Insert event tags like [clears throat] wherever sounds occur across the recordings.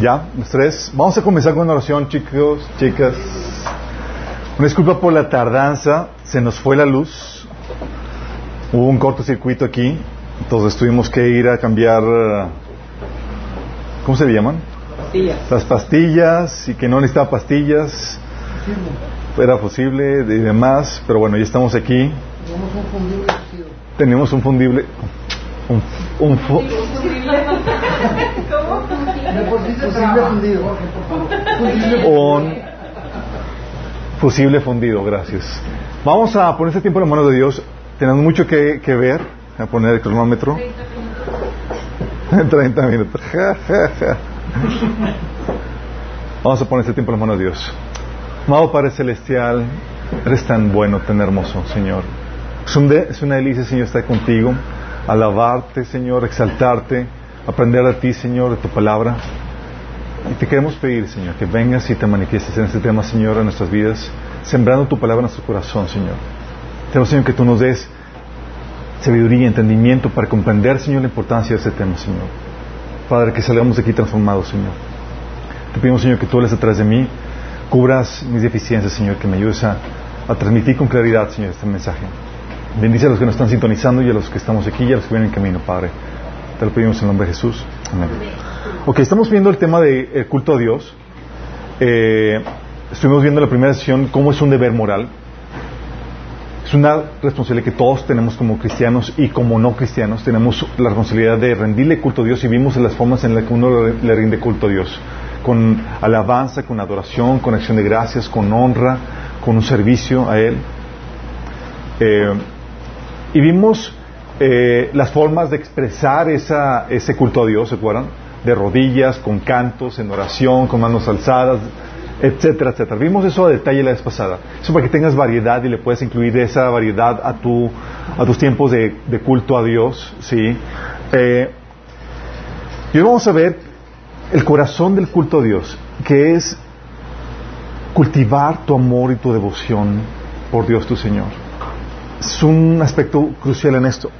Ya, los tres. Vamos a comenzar con una oración, chicos, chicas. Una disculpa por la tardanza, se nos fue la luz. Hubo un cortocircuito aquí, entonces tuvimos que ir a cambiar. ¿Cómo se llaman? Pastillas. Las pastillas y que no necesitaba pastillas. Era posible y demás, pero bueno, ya estamos aquí. Tenemos un fundible. Un, un fu- un fusible fundido, gracias. Vamos a poner este tiempo en las manos de Dios. Tenemos mucho que, que ver. Voy a poner el cronómetro. 30 [laughs] minutos. Vamos a poner este tiempo en las manos de Dios. Amado Padre Celestial, eres tan bueno, tan hermoso, Señor. Es, un de- es una delicia, Señor, estar contigo, alabarte, Señor, exaltarte, aprender de ti, Señor, de tu palabra. Y te queremos pedir, Señor, que vengas y te manifiestes en este tema, Señor, en nuestras vidas, sembrando tu palabra en nuestro corazón, Señor. Te Señor, que tú nos des sabiduría y entendimiento para comprender, Señor, la importancia de este tema, Señor. Padre, que salgamos de aquí transformados, Señor. Te pedimos, Señor, que tú hables atrás de mí, cubras mis deficiencias, Señor, que me ayudes a, a transmitir con claridad, Señor, este mensaje. Bendice a los que nos están sintonizando y a los que estamos aquí y a los que vienen en camino, Padre. Te lo pedimos en el nombre de Jesús. Amén. Ok, estamos viendo el tema del culto a Dios. Eh, estuvimos viendo en la primera sesión cómo es un deber moral. Es una responsabilidad que todos tenemos como cristianos y como no cristianos. Tenemos la responsabilidad de rendirle culto a Dios y vimos las formas en las que uno le rinde culto a Dios. Con alabanza, con adoración, con acción de gracias, con honra, con un servicio a Él. Eh, y vimos eh, las formas de expresar esa, ese culto a Dios, ¿se acuerdan? De rodillas, con cantos, en oración, con manos alzadas, etcétera, etcétera. Vimos eso a detalle la vez pasada. Eso para que tengas variedad y le puedes incluir esa variedad a, tu, a tus tiempos de, culto a Dios, ¿sí? Eh, y hoy vamos a ver el corazón del culto a Dios, que es cultivar tu amor y tu devoción por Dios tu Señor. Es un aspecto crucial en esto.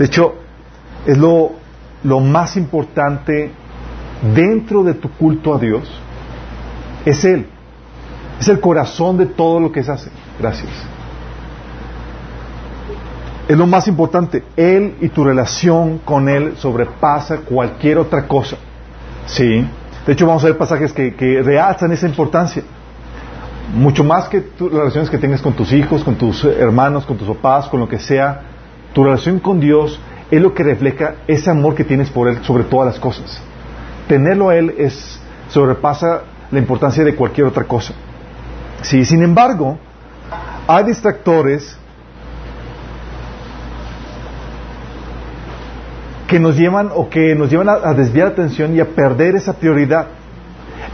De hecho, es lo, lo más importante dentro de tu culto a Dios. Es Él. Es el corazón de todo lo que se hace. Gracias. Es lo más importante. Él y tu relación con Él sobrepasa cualquier otra cosa. Sí. De hecho, vamos a ver pasajes que, que esa importancia. Mucho más que las relaciones que tengas con tus hijos, con tus hermanos, con tus papás, con lo que sea, tu relación con Dios es lo que refleja ese amor que tienes por Él sobre todas las cosas. Tenerlo a Él es, sobrepasa la importancia de cualquier otra cosa. Sí, sin embargo, hay distractores que nos llevan o que nos llevan a, a desviar la atención y a perder esa prioridad.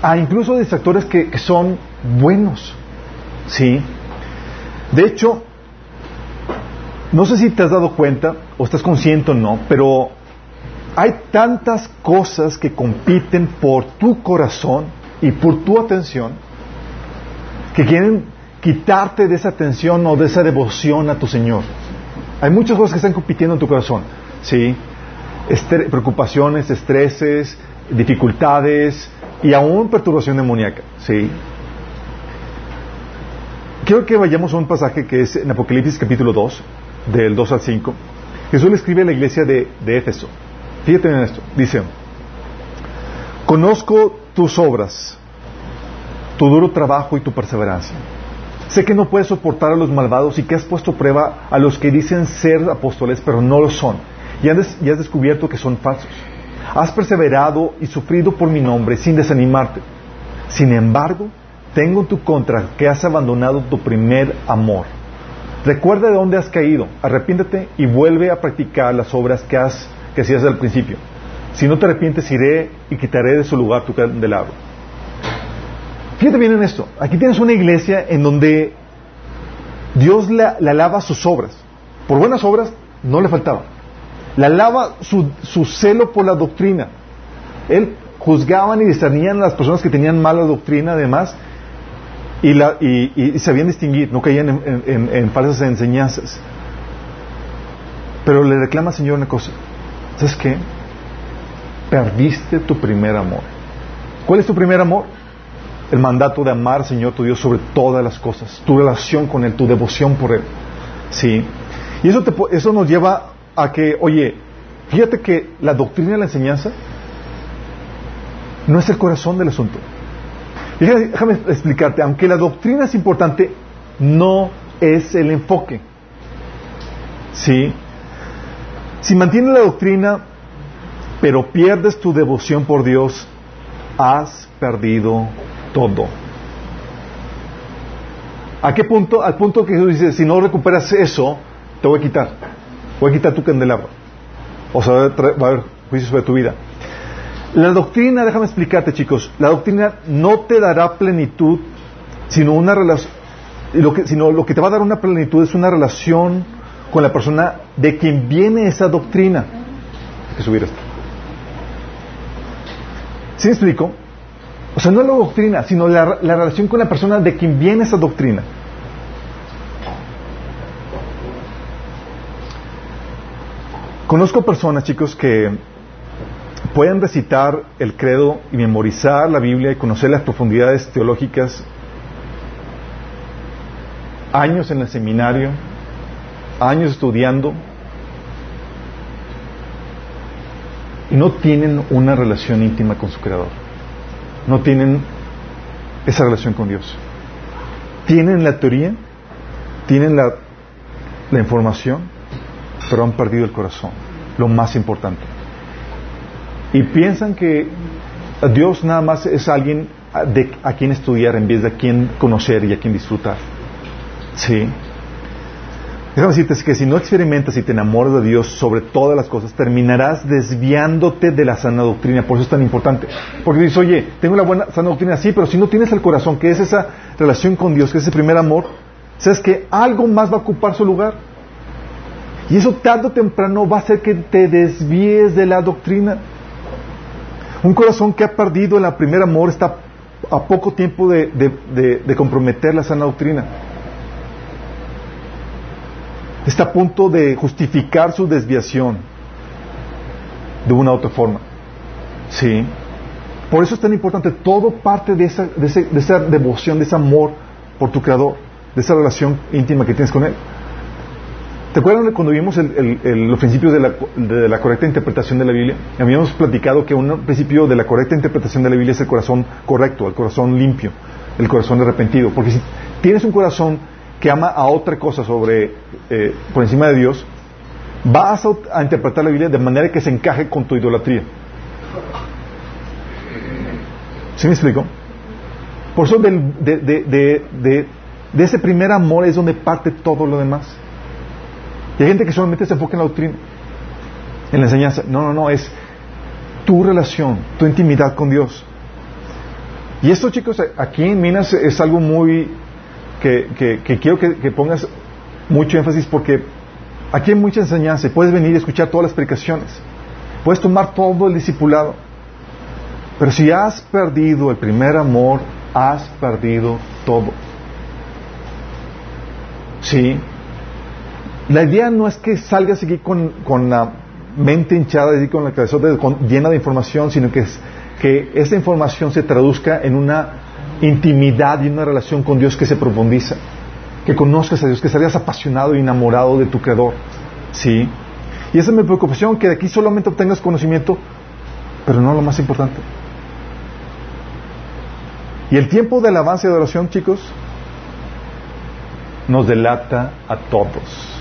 Hay incluso distractores que, que son buenos. ¿Sí? De hecho, no sé si te has dado cuenta o estás consciente o no, pero hay tantas cosas que compiten por tu corazón y por tu atención que quieren quitarte de esa atención o de esa devoción a tu Señor. Hay muchas cosas que están compitiendo en tu corazón, ¿sí? Preocupaciones, estreses, dificultades y aún perturbación demoníaca, ¿sí? Quiero que vayamos a un pasaje que es en Apocalipsis capítulo 2, del 2 al 5. Jesús le escribe a la iglesia de, de Éfeso. Fíjate en esto. Dice, conozco tus obras, tu duro trabajo y tu perseverancia. Sé que no puedes soportar a los malvados y que has puesto prueba a los que dicen ser apóstoles, pero no lo son. Y has, y has descubierto que son falsos. Has perseverado y sufrido por mi nombre sin desanimarte. Sin embargo, tengo en tu contra que has abandonado tu primer amor. Recuerda de dónde has caído, arrepiéntete y vuelve a practicar las obras que, has, que hacías al principio. Si no te arrepientes, iré y quitaré de su lugar tu candelabro. Fíjate bien en esto. Aquí tienes una iglesia en donde Dios la, la alaba sus obras. Por buenas obras no le faltaba. La alaba su, su celo por la doctrina. Él juzgaban y discernían a las personas que tenían mala doctrina, además, y, la, y, y- sabían distinguir, no caían en falsas enseñanzas. Pero le reclama al Señor una cosa. ¿Sabes qué? perdiste tu primer amor. ¿Cuál es tu primer amor? El mandato de amar al Señor tu Dios sobre todas las cosas, tu relación con Él, tu devoción por Él. ¿Sí? Y eso, te, eso nos lleva a que, oye, fíjate que la doctrina de la enseñanza no es el corazón del asunto. Déjame explicarte, aunque la doctrina es importante, no es el enfoque. ¿Sí? Si mantienes la doctrina, pero pierdes tu devoción por Dios, has perdido todo. ¿A qué punto? Al punto que Jesús dice, si no recuperas eso, te voy a quitar. Voy a quitar tu candelabro. O sea, va a haber juicio sobre tu vida. La doctrina, déjame explicarte chicos, la doctrina no te dará plenitud, sino una relación, lo que, sino lo que te va a dar una plenitud es una relación con la persona de quien viene esa doctrina. Hay que subir esto. ¿Sí me explico? O sea, no la doctrina, sino la, la relación con la persona de quien viene esa doctrina. Conozco personas, chicos, que pueden recitar el credo y memorizar la Biblia y conocer las profundidades teológicas años en el seminario, años estudiando, y no tienen una relación íntima con su Creador. No tienen esa relación con Dios. Tienen la teoría, tienen la, información, pero han perdido el corazón, lo más importante. Y piensan que Dios nada más es alguien a quien estudiar en vez de a quien conocer y a quien disfrutar. Sí. Déjame decirte que si no experimentas y te enamoras de Dios sobre todas las cosas, terminarás desviándote de la sana doctrina. Por eso es tan importante. Porque dices, oye, tengo la buena sana doctrina, sí, pero si no tienes el corazón, que es esa relación con Dios, que es ese primer amor, sabes que algo más va a ocupar su lugar. Y eso tarde o temprano va a hacer que te desvíes de la doctrina. Un corazón que ha perdido el primer amor está a poco tiempo de, de comprometer la sana doctrina está a punto de justificar su desviación de una u otra forma. ¿Sí? Por eso es tan importante, todo parte de esa, de, esa devoción, de ese amor por tu Creador, de esa relación íntima que tienes con Él. ¿Te acuerdas cuando vimos los principios de la, correcta interpretación de la Biblia? Habíamos platicado que un principio de la correcta interpretación de la Biblia es el corazón correcto, el corazón limpio, el corazón arrepentido. Porque si tienes un corazón que ama a otra cosa sobre eh, por encima de Dios, vas a, interpretar la Biblia de manera que se encaje con tu idolatría. ¿Sí me explico? Por eso de, de, ese primer amor es donde parte todo lo demás. Y hay gente que solamente se enfoca en la doctrina, en la enseñanza. No, no, no, es tu relación, tu intimidad con Dios. Y esto, chicos, aquí en Minas es algo muy que, quiero que, pongas mucho énfasis porque aquí hay mucha enseñanza puedes venir y escuchar todas las explicaciones. Puedes tomar todo el discipulado. Pero si has perdido el primer amor, has perdido todo. Sí. La idea no es que salgas aquí con, con la mente hinchada y con la cabeza llena de información, sino que, es, que esa información se traduzca en una intimidad y una relación con Dios que se profundiza. Que conozcas a Dios, que seas apasionado y enamorado de tu Creador. ¿Sí? Y esa es mi preocupación, que de aquí solamente obtengas conocimiento, pero no lo más importante. Y el tiempo de alabanza y de oración, chicos, nos delata a todos.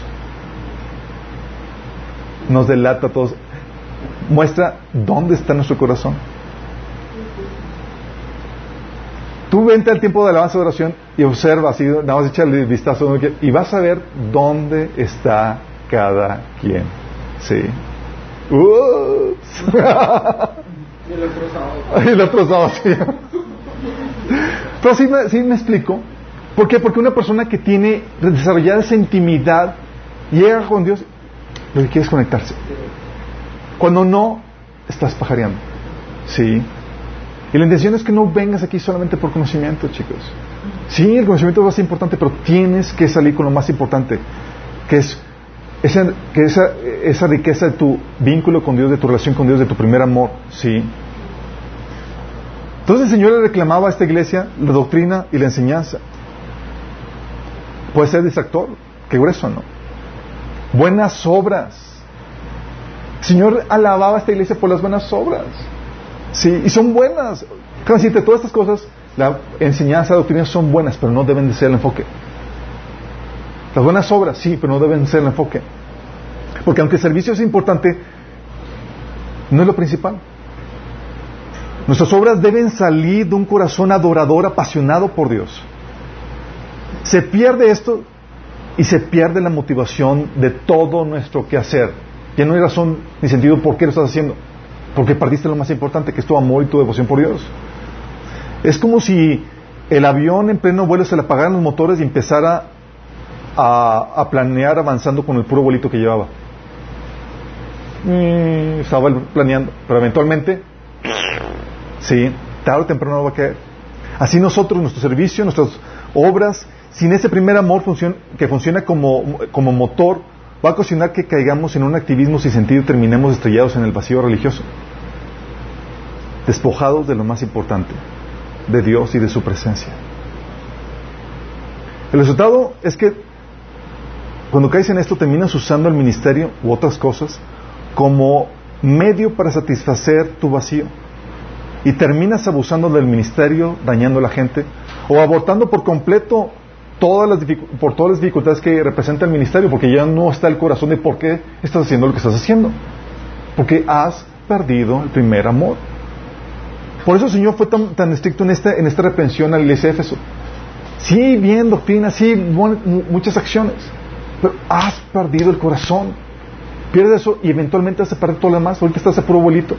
Nos delata a todos. Muestra dónde está nuestro corazón. Tú vente al tiempo de alabanza y oración y observa así, nada más echarle vistazo y vas a ver dónde está cada quien. Sí. [laughs] Y el otro sábado. el otro sí. Pero sí me, sí me explico. ¿Por qué? Porque una persona que tiene desarrollada esa intimidad llega con Dios, lo que quiere es conectarse. Cuando no, estás pajareando. Sí. Y la intención es que no vengas aquí solamente por conocimiento, chicos. Sí, el conocimiento a ser importante, pero tienes que salir con lo más importante, que es esa, que esa, esa riqueza de tu vínculo con Dios, de tu relación con Dios, de tu primer amor, ¿sí? Entonces el Señor le reclamaba a esta iglesia la doctrina y la enseñanza. Puede ser distractor, qué grueso, ¿no? Buenas obras. El Señor alababa a esta iglesia por las buenas obras. Sí, y son buenas. Decirte, todas estas cosas, la enseñanza, la doctrina son buenas, pero no deben de ser el enfoque. Las buenas obras, sí, pero no deben ser el enfoque. Porque aunque el servicio es importante, no es lo principal. Nuestras obras deben salir de un corazón adorador, apasionado por Dios. Se pierde esto y se pierde la motivación de todo nuestro quehacer. Ya no hay razón ni sentido por qué lo estás haciendo. Porque perdiste lo más importante, que es tu amor y tu devoción por Dios. Es como si el avión en pleno vuelo se le apagaran los motores y empezara a, planear avanzando con el puro vuelito que llevaba. Mm, estaba planeando, pero eventualmente, sí, tarde o temprano va a caer. Así nosotros, nuestro servicio, nuestras obras, sin ese primer amor que funciona como, como motor, va a ocasionar que caigamos en un activismo sin sentido y terminemos estrellados en el vacío religioso, despojados de lo más importante, de Dios y de su presencia. El resultado es que cuando caes en esto terminas usando el ministerio u otras cosas como medio para satisfacer tu vacío y terminas abusando del ministerio, dañando a la gente o abortando por completo todas las por todas las dificultades que representa el ministerio, porque ya no está el corazón de por qué estás haciendo lo que estás haciendo. Porque has perdido el primer amor. Por eso el Señor fue tan, tan estricto en, este, en esta reprensión a la iglesia de Éfeso. Sí, bien doctrina, sí, muchas acciones, pero has perdido el corazón. Pierdes eso y eventualmente vas a perder todo lo demás. Ahorita estás a puro bolito.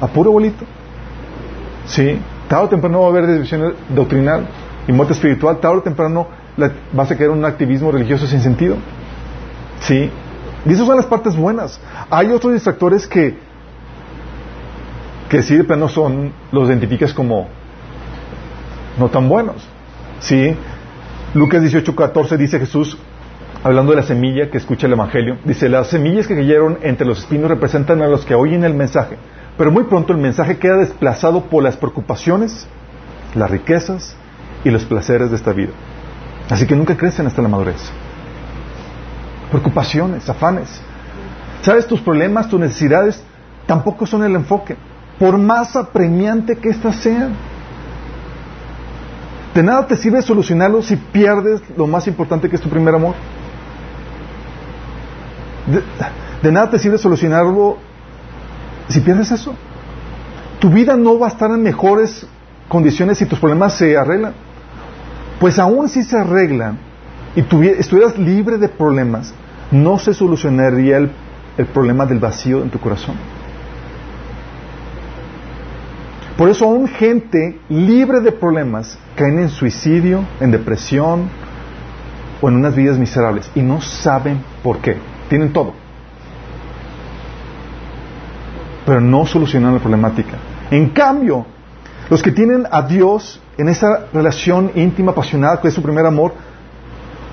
A puro bolito. Sí, tarde o temprano va a haber división doctrinal y muerte espiritual, tarde o temprano vas a caer en un activismo religioso sin sentido. ¿Sí? Y esas son las partes buenas. Hay otros distractores que, que sí de plano son, los identificas como no tan buenos. ¿Sí? Lucas 18, 14 dice Jesús, hablando de la semilla que escucha el Evangelio, dice, las semillas que cayeron entre los espinos representan a los que oyen el mensaje, pero muy pronto el mensaje queda desplazado por las preocupaciones, las riquezas y los placeres de esta vida. Así que nunca crecen hasta la madurez. Preocupaciones, afanes. ¿Sabes? Tus problemas, tus necesidades tampoco son el enfoque, por más apremiante que éstas sean. De nada te sirve solucionarlo si pierdes lo más importante que es tu primer amor. De, de, nada te sirve solucionarlo si pierdes eso. Tu vida no va a estar en mejores condiciones si tus problemas se arreglan. Pues aún si se arreglan y estuvieras libre de problemas, no se solucionaría el, el problema del vacío en tu corazón. Por eso aún gente libre de problemas caen en suicidio, en depresión o en unas vidas miserables y no saben por qué. Tienen todo. Pero no solucionan la problemática. En cambio, los que tienen a Dios en esa relación íntima, apasionada, que es su primer amor,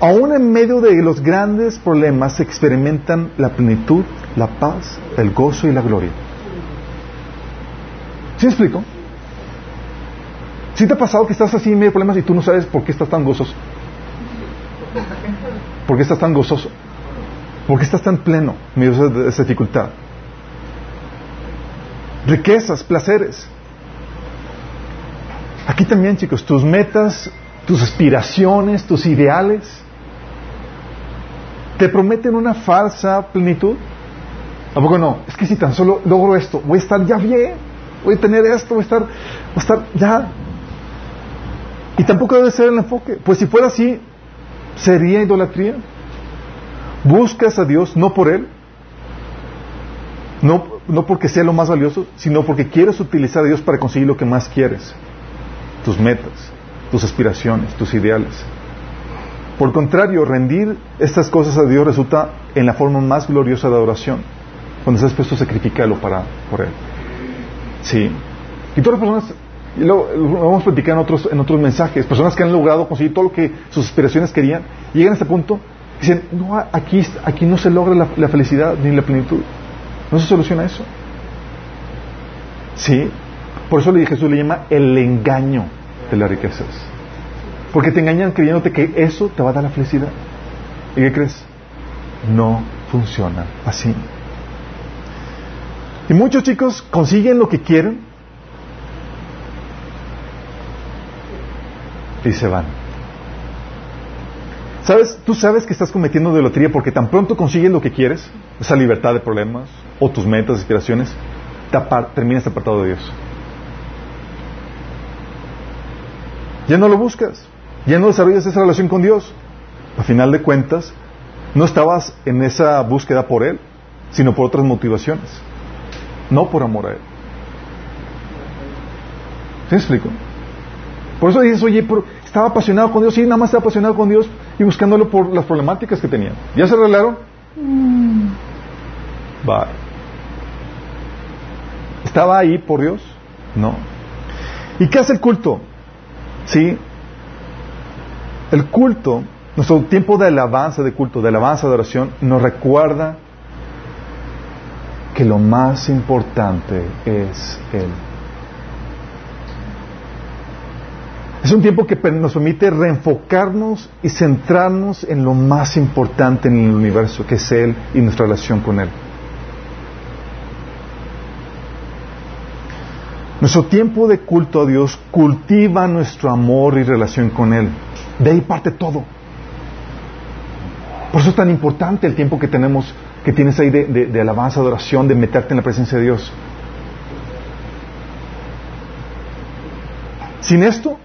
aún en medio de los grandes problemas experimentan la plenitud, la paz, el gozo y la gloria. ¿Sí me explico? ¿Sí te ha pasado que estás así en medio de problemas y tú no sabes por qué estás tan gozoso? ¿Por qué estás tan gozoso? ¿Por qué estás tan pleno en medio de esa dificultad? Riquezas, placeres. Aquí también, chicos, tus metas, tus aspiraciones, tus ideales, te prometen una falsa plenitud. ¿A poco no? Es que si tan solo logro esto, voy a estar ya bien, voy a tener esto, voy a estar, voy a estar ya. Y tampoco debe ser el enfoque. Pues si fuera así, sería idolatría. Buscas a Dios no por Él, no, no porque sea lo más valioso, sino porque quieres utilizar a Dios para conseguir lo que más quieres tus metas, tus aspiraciones, tus ideales. Por contrario, rendir estas cosas a Dios resulta en la forma más gloriosa de adoración, cuando estás dispuesto a sacrificarlo para, por Él. Sí. Y todas las personas, y lo, vamos a platicar en otros, en otros mensajes, personas que han logrado conseguir todo lo que sus aspiraciones querían, llegan a este punto Dicen, no, aquí, aquí no se logra la, la felicidad ni la plenitud. No se soluciona eso. ¿Sí? Por eso Jesús le llama el engaño de las riquezas. Porque te engañan creyéndote que eso te va a dar la felicidad. ¿Y qué crees? No funciona así. Y muchos chicos consiguen lo que quieren y se van. ¿Sabes? Tú sabes que estás cometiendo de lotería porque tan pronto consigues lo que quieres, esa libertad de problemas o tus metas, aspiraciones, te terminas apartado de Dios. Ya no lo buscas, ya no desarrollas esa relación con Dios. A final de cuentas, no estabas en esa búsqueda por Él, sino por otras motivaciones, no por amor a Él. ¿Sí me explico? Por eso dices, oye, estaba apasionado con Dios, sí, nada más estaba apasionado con Dios y buscándolo por las problemáticas que tenía. ¿Ya se arreglaron? Mm. Bye. ¿Estaba ahí por Dios? No. ¿Y qué hace el culto? ¿Sí? El culto, nuestro tiempo de alabanza de culto, de alabanza de oración, nos recuerda que lo más importante es Él. Es un tiempo que nos permite reenfocarnos y centrarnos en lo más importante en el universo, que es Él y nuestra relación con Él. Nuestro tiempo de culto a Dios cultiva nuestro amor y relación con Él. De ahí parte todo. Por eso es tan importante el tiempo que tenemos, que tienes ahí de, alabanza, de oración, de meterte en la presencia de Dios. Sin esto,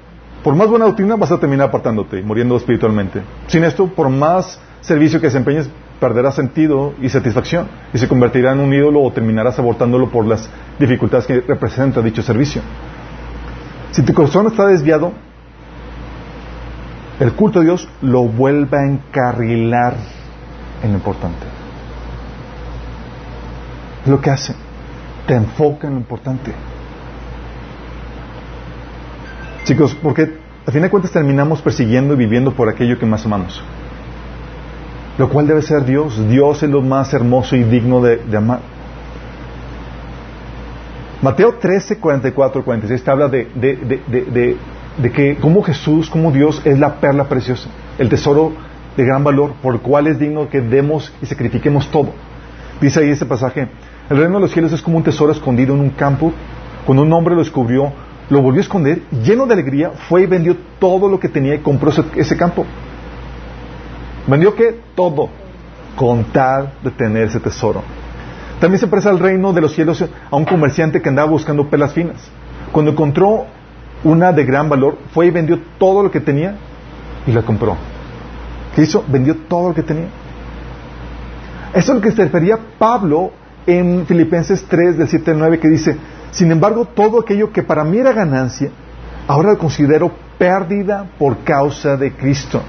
por más buena doctrina vas a terminar apartándote muriendo espiritualmente. Sin esto, por más servicio que desempeñes, perderá sentido y satisfacción y se convertirá en un ídolo o terminarás abortándolo por las dificultades que representa dicho servicio. Si tu corazón está desviado, el culto a Dios lo vuelve a encarrilar en lo importante. Es lo que hace. Te enfoca en lo importante. Chicos, porque a fin de cuentas terminamos persiguiendo y viviendo por aquello que más amamos lo cual debe ser Dios. Dios es lo más hermoso y digno de, amar. Mateo 13, 44, 46 te habla de, de, que como Jesús, como Dios es la perla preciosa, el tesoro de gran valor, por el cual es digno que demos y sacrifiquemos todo. Dice ahí ese pasaje, el reino de los cielos es como un tesoro escondido en un campo, cuando un hombre lo descubrió, lo volvió a esconder, lleno de alegría, fue y vendió todo lo que tenía y compró ese campo. ¿Vendió qué? Todo. Con tal de tener ese tesoro. También se presta al reino de los cielos a un comerciante que andaba buscando pelas finas. Cuando encontró una de gran valor, fue y vendió todo lo que tenía y la compró. ¿Qué hizo? Vendió todo lo que tenía. Eso es lo que se refería Pablo en Filipenses 3, del 7 al 9, que dice, sin embargo, todo aquello que para mí era ganancia, ahora lo considero pérdida por causa de Cristo.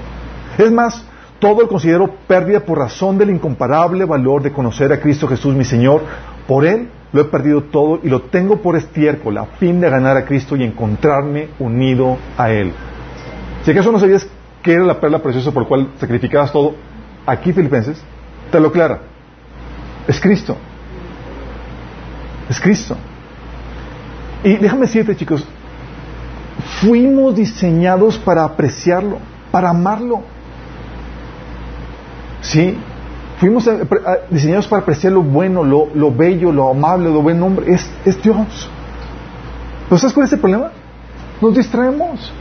Es más, todo lo considero pérdida por razón del incomparable valor de conocer a Cristo Jesús mi Señor. Por Él lo he perdido todo y lo tengo por estiércol a fin de ganar a Cristo y encontrarme unido a Él. Si acaso no sabías que era la perla preciosa por la cual sacrificabas todo, aquí Filipenses te lo aclara. Es Cristo. Es Cristo. Y déjame decirte, chicos, fuimos diseñados para apreciarlo, para amarlo. ¿Sí? Fuimos diseñados para apreciar lo bueno, lo, bello, lo amable, lo buen hombre. Es, es Dios. ¿No sabes cuál es el problema? Nos distraemos.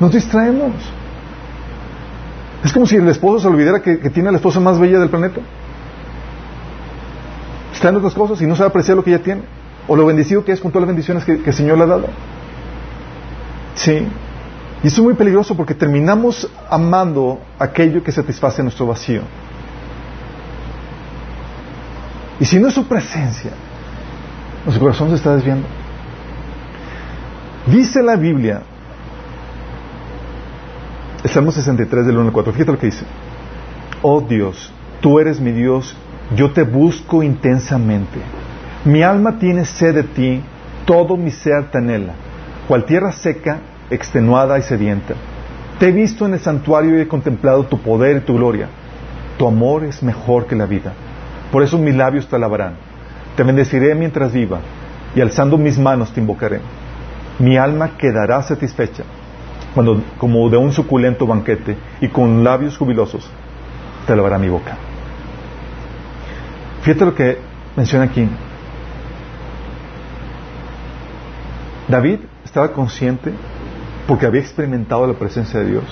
Nos distraemos. Es como si el esposo se olvidara que, tiene la esposa más bella del planeta. Está en otras cosas y no sabe apreciar lo que ella tiene. O lo bendecido que es con todas las bendiciones que, que el Señor le ha dado. Sí. Y es muy peligroso porque terminamos amando aquello que satisface nuestro vacío. Y si no es su presencia, nuestro corazón se está desviando. Dice la Biblia, el Salmo 63 del 1 al 4, fíjate lo que dice. Oh Dios, tú eres mi Dios, yo te busco intensamente. Mi alma tiene sed de ti, todo mi ser te anhela. Cual tierra seca extenuada y sedienta. Te he visto en el santuario y he contemplado tu poder y tu gloria. Tu amor es mejor que la vida. Por eso mis labios te alabarán. Te bendeciré mientras viva y alzando mis manos te invocaré. Mi alma quedará satisfecha cuando, como de un suculento banquete y con labios jubilosos te alabará mi boca. Fíjate lo que menciona aquí. David estaba consciente porque había experimentado la presencia de Dios,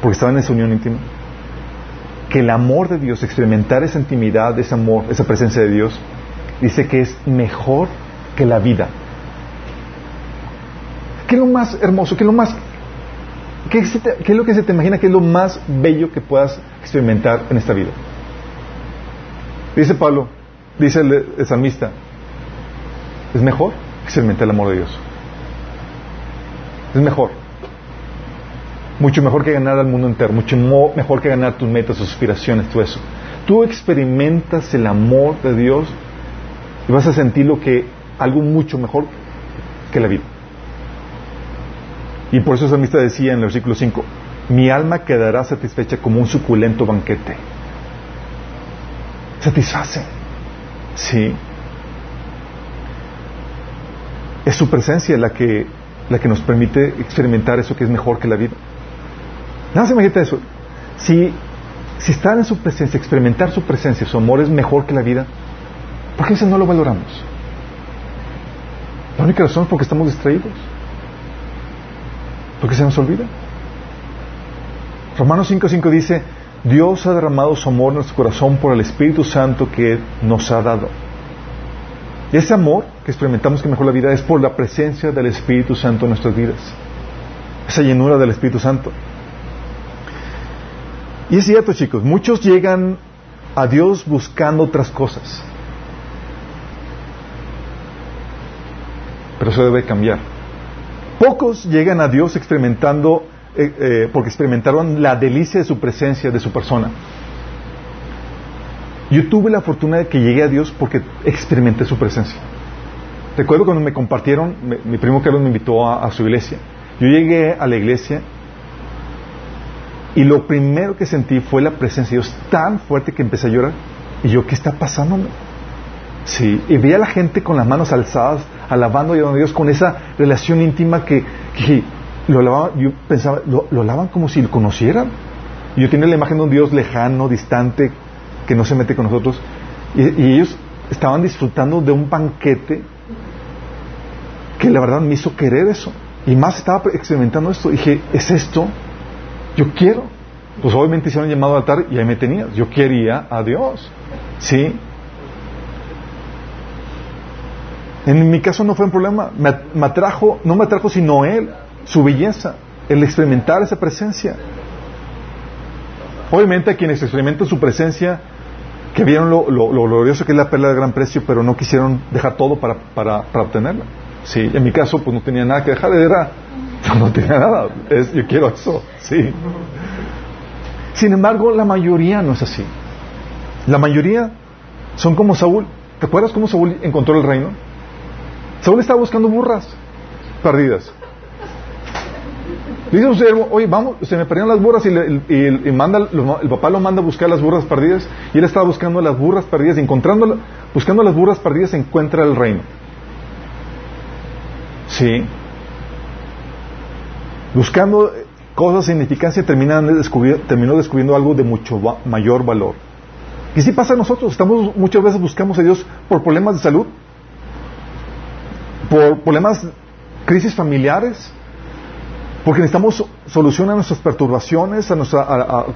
porque estaba en esa unión íntima, que el amor de Dios, experimentar esa intimidad, ese amor, esa presencia de Dios, dice que es mejor que la vida. ¿Qué es lo más hermoso? ¿Qué es lo más... ¿Qué, es lo que se te imagina que es lo más bello que puedas experimentar en esta vida? Dice Pablo, dice el, el salmista, es mejor experimentar el amor de Dios. Es mejor. Mucho mejor que ganar al mundo entero, mucho mejor que ganar tus metas, tus aspiraciones, todo eso. Tú experimentas el amor de Dios y vas a sentir lo que algo mucho mejor que la vida. Y por eso esa amistad decía en el versículo 5, mi alma quedará satisfecha como un suculento banquete. Satisface. Sí. Es su presencia la que, la que nos permite experimentar eso que es mejor que la vida. Nada más imagínate eso. Si, si estar en su presencia, experimentar su presencia, su amor es mejor que la vida, ¿por qué eso no lo valoramos? La única razón es porque estamos distraídos. Porque se nos olvida. Romanos 5.5 dice, Dios ha derramado su amor en nuestro corazón por el Espíritu Santo que nos ha dado. Y ese amor que experimentamos que mejor la vida es por la presencia del Espíritu Santo en nuestras vidas. Esa llenura del Espíritu Santo. Y es cierto, chicos, muchos llegan a Dios buscando otras cosas. Pero eso debe cambiar. Pocos llegan a Dios experimentando, eh, eh, porque experimentaron la delicia de su presencia, de su persona. Yo tuve la fortuna de que llegué a Dios porque experimenté su presencia. Recuerdo cuando me compartieron, mi primo Carlos me invitó a, a su iglesia. Yo llegué a la iglesia y lo primero que sentí fue la presencia de Dios tan fuerte que empecé a llorar. Y yo, ¿qué está pasando? Sí, y veía a la gente con las manos alzadas, alabando a Dios con esa relación íntima que, lo alababan, yo pensaba, lo, alaban como si lo conocieran. Y yo tenía la imagen de un Dios lejano, distante, que no se mete con nosotros. Y, y, ellos estaban disfrutando de un banquete que la verdad me hizo querer eso. Y más estaba experimentando esto. Y dije, ¿es esto? Yo quiero. Pues obviamente hicieron llamado al altar y ahí me tenías. Yo quería a Dios. ¿Sí? En mi caso no fue un problema. Me, atrajo, no me atrajo sino Él, su belleza, el experimentar esa presencia. Obviamente a quienes experimentan su presencia, que vieron lo, glorioso que es la perla de gran precio, pero no quisieron dejar todo para, para, obtenerla. Sí, en mi caso pues no tenía nada que dejar, era, [laughs] no tenía nada, es, yo quiero eso, sí. Sin embargo, la mayoría no es así. La mayoría son como Saúl. ¿Te acuerdas cómo Saúl encontró el reino? Saúl estaba buscando burras perdidas. Dice un oye, vamos, se me perdieron las burras y, manda, el papá lo manda a buscar las burras perdidas y él estaba buscando las burras perdidas y encontrando, buscando las burras perdidas encuentra el reino. Sí. Buscando cosas de significancia terminó descubriendo algo de mucho mayor valor. Y si pasa a nosotros, estamos muchas veces buscamos a Dios por problemas de salud, por problemas, crisis familiares, porque necesitamos solución a nuestras perturbaciones, a nuestras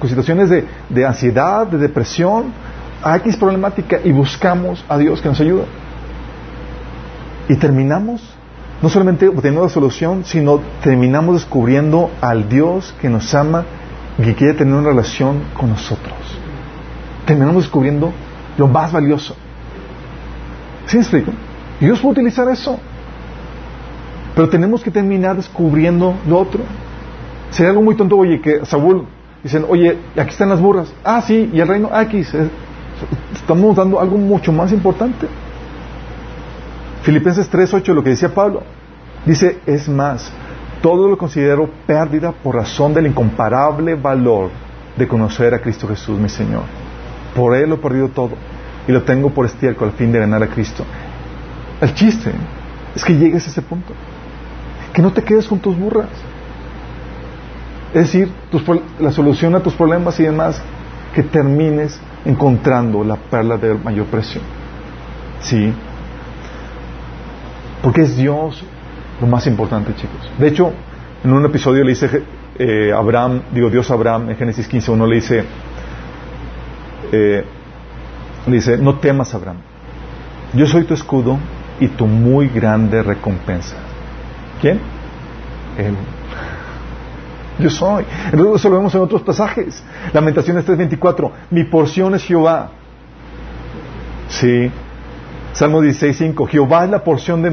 situaciones de, de, ansiedad, de depresión, a X problemática y buscamos a Dios que nos ayude. Y terminamos no solamente obteniendo la solución, sino terminamos descubriendo al Dios que nos ama y que quiere tener una relación con nosotros. Terminamos descubriendo lo más valioso. ¿Sí me explico? Dios puede utilizar eso. Pero tenemos que terminar descubriendo lo otro. Sería algo muy tonto, oye, que Saúl dicen, oye, aquí están las burras. Ah, sí, y el reino aquí. Estamos dando algo mucho más importante. Filipenses 3.8, lo que decía Pablo. Dice, es más, todo lo considero pérdida por razón del incomparable valor de conocer a Cristo Jesús, mi Señor. Por Él lo he perdido todo y lo tengo por estiércol al fin de ganar a Cristo. El chiste es que llegues a ese punto. Que no te quedes con tus burras. Es decir, la solución a tus problemas y demás, que termines encontrando la perla de mayor precio. ¿Sí? Porque es Dios lo más importante, chicos. De hecho, en un episodio le dice eh, Abraham, digo Dios Abraham, en Génesis 15, uno le dice, eh, le dice, no temas Abraham, yo soy tu escudo y tu muy grande recompensa. ¿Quién? Él. Yo soy. Eso lo vemos en otros pasajes. Lamentaciones 3:24. Mi porción es Jehová. Sí. Salmo 16:5. Jehová es la porción de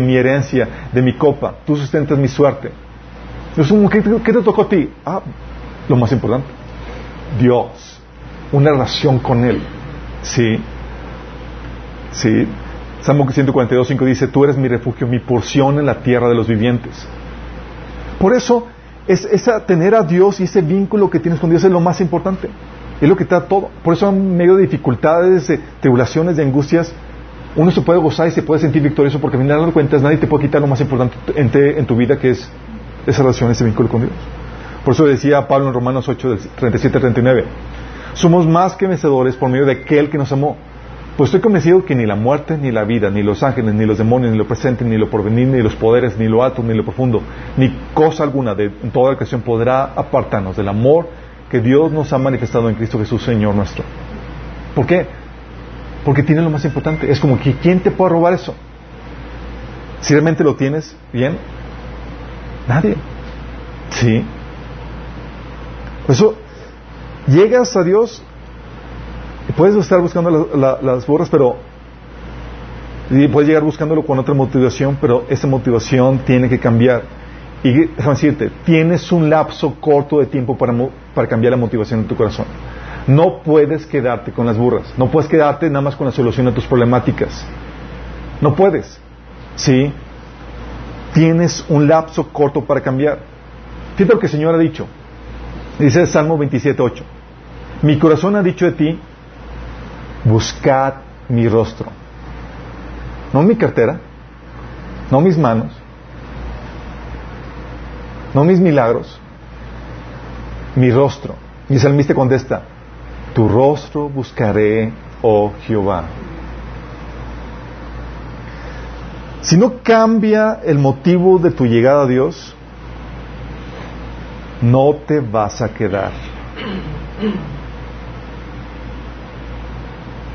mi, herencia, de mi copa. Tú sustentas mi suerte. ¿Qué, ¿Qué te tocó a ti? Ah, lo más importante. Dios. Una relación con Él. Sí. Sí. Salmo 142.5 dice, tú eres mi refugio, mi porción en la tierra de los vivientes. Por eso, es, tener a Dios y ese vínculo que tienes con Dios es lo más importante. Es lo que da todo. Por eso, en medio de dificultades, de tribulaciones, de angustias, uno se puede gozar y se puede sentir victorioso porque al final de cuentas nadie te puede quitar lo más importante en, en tu vida que es esa relación, ese vínculo con Dios. Por eso decía Pablo en Romanos 8, 37 39, somos más que vencedores por medio de aquel que nos amó. Pues estoy convencido que ni la muerte, ni la vida, ni los ángeles, ni los demonios, ni lo presente, ni lo porvenir, ni los poderes, ni lo alto, ni lo profundo, ni cosa alguna de toda ocasión podrá apartarnos del amor que Dios nos ha manifestado en Cristo Jesús, Señor nuestro. ¿Por qué? Porque tiene lo más importante. Es como que ¿quién te puede robar eso? Si realmente lo tienes bien, nadie. Sí. Eso, llegas a Dios puedes estar buscando las borras, pero y puedes llegar buscándolo con otra motivación, pero esa motivación tiene que cambiar. Y déjame decirte, tienes un lapso corto de tiempo para, para cambiar la motivación en tu corazón. No puedes quedarte con las burras, no puedes quedarte nada más con la solución a tus problemáticas. No puedes. ¿Sí? Tienes un lapso corto para cambiar. Fíjate lo que el Señor ha dicho. Dice el Salmo 27.8. Mi corazón ha dicho de ti, buscad mi rostro. No mi cartera, no mis manos, no mis milagros, mi rostro. Y el salmista contesta, tu rostro buscaré, oh Jehová. Si no cambia el motivo de tu llegada a Dios, no te vas a quedar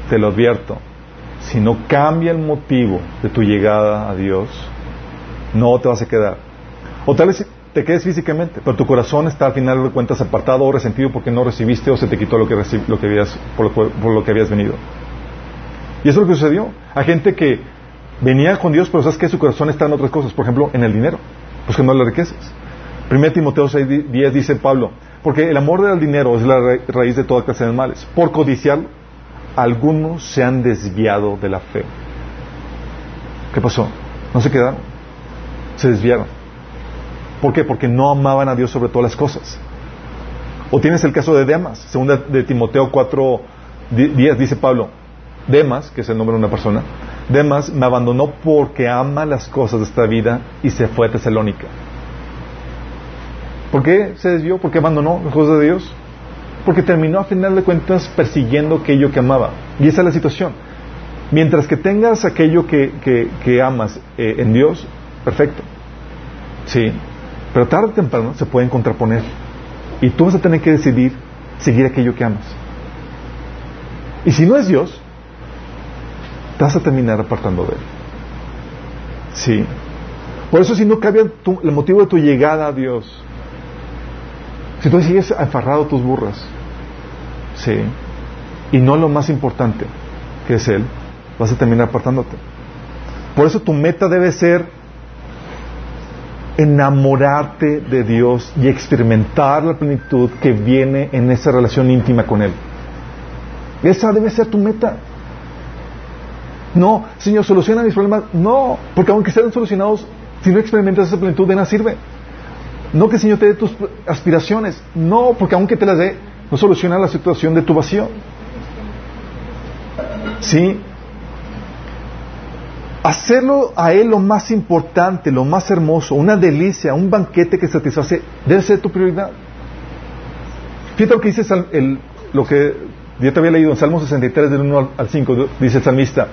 te lo advierto, si no cambia el motivo de tu llegada a Dios, no te vas a quedar. O tal vez te quedes físicamente, pero tu corazón está al final de cuentas apartado o resentido porque no recibiste o se te quitó lo que, lo que habías, por lo, que habías venido. Y eso es lo que sucedió. Hay gente que venía con Dios, pero sabes que su corazón está en otras cosas, por ejemplo, en el dinero, buscando las riquezas. 1 Timoteo 6.10 dice Pablo, porque el amor del dinero es la raíz de toda clase de males. Por codiciarlo, algunos se han desviado de la fe. ¿Qué pasó? No se quedaron, se desviaron. ¿Por qué? Porque no amaban a Dios sobre todas las cosas. O tienes el caso de Demas, segunda de Timoteo 4, 10, dice Pablo, Demas, que es el nombre de una persona, Demas me abandonó porque ama las cosas de esta vida y se fue a Tesalónica. ¿Por qué se desvió? ¿Por qué abandonó las cosas de Dios? porque terminó a final de cuentas persiguiendo aquello que amaba. Y esa es la situación. Mientras que tengas aquello que, amas eh, en Dios, perfecto. Sí. Pero tarde o temprano se pueden contraponer. Y tú vas a tener que decidir seguir aquello que amas. Y si no es Dios, te vas a terminar apartando de Él. Sí. Por eso si no cambia el motivo de tu llegada a Dios, si tú sigues aferrado a tus burras, sí, y no lo más importante, que es Él, vas a terminar apartándote. Por eso tu meta debe ser enamorarte de Dios y experimentar la plenitud que viene en esa relación íntima con Él. Esa debe ser tu meta. No, Señor, soluciona mis problemas. No, porque aunque sean solucionados, si no experimentas esa plenitud, de nada sirve. No que el Señor te dé tus aspiraciones. No, porque aunque te las dé, no soluciona la situación de tu vacío. ¿Sí? Hacerlo a Él lo más importante, lo más hermoso, una delicia, un banquete que satisface, debe ser tu prioridad. Fíjate lo que dice el, lo que yo te había leído en Salmo 63, del 1 al 5, dice el salmista.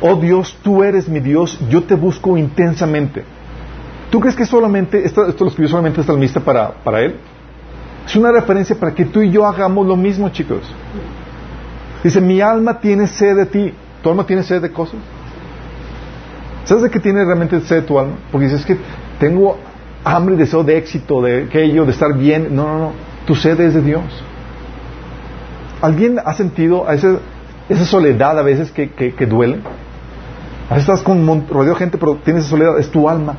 Oh Dios, tú eres mi Dios, yo te busco intensamente. ¿Tú crees que solamente, esto, esto lo escribió solamente el salmista para, para él? Es una referencia para que tú y yo hagamos lo mismo, chicos. Dice, mi alma tiene sed de ti. ¿Tu alma tiene sed de cosas? ¿Sabes de qué tiene realmente sed tu alma? Porque dices que tengo hambre y deseo de éxito, de aquello, de estar bien. No, no, no. Tu sed es de Dios. ¿Alguien ha sentido esa, esa soledad a veces que, que, duele? A veces estás con rodeado de gente, pero tienes esa soledad. Es tu alma.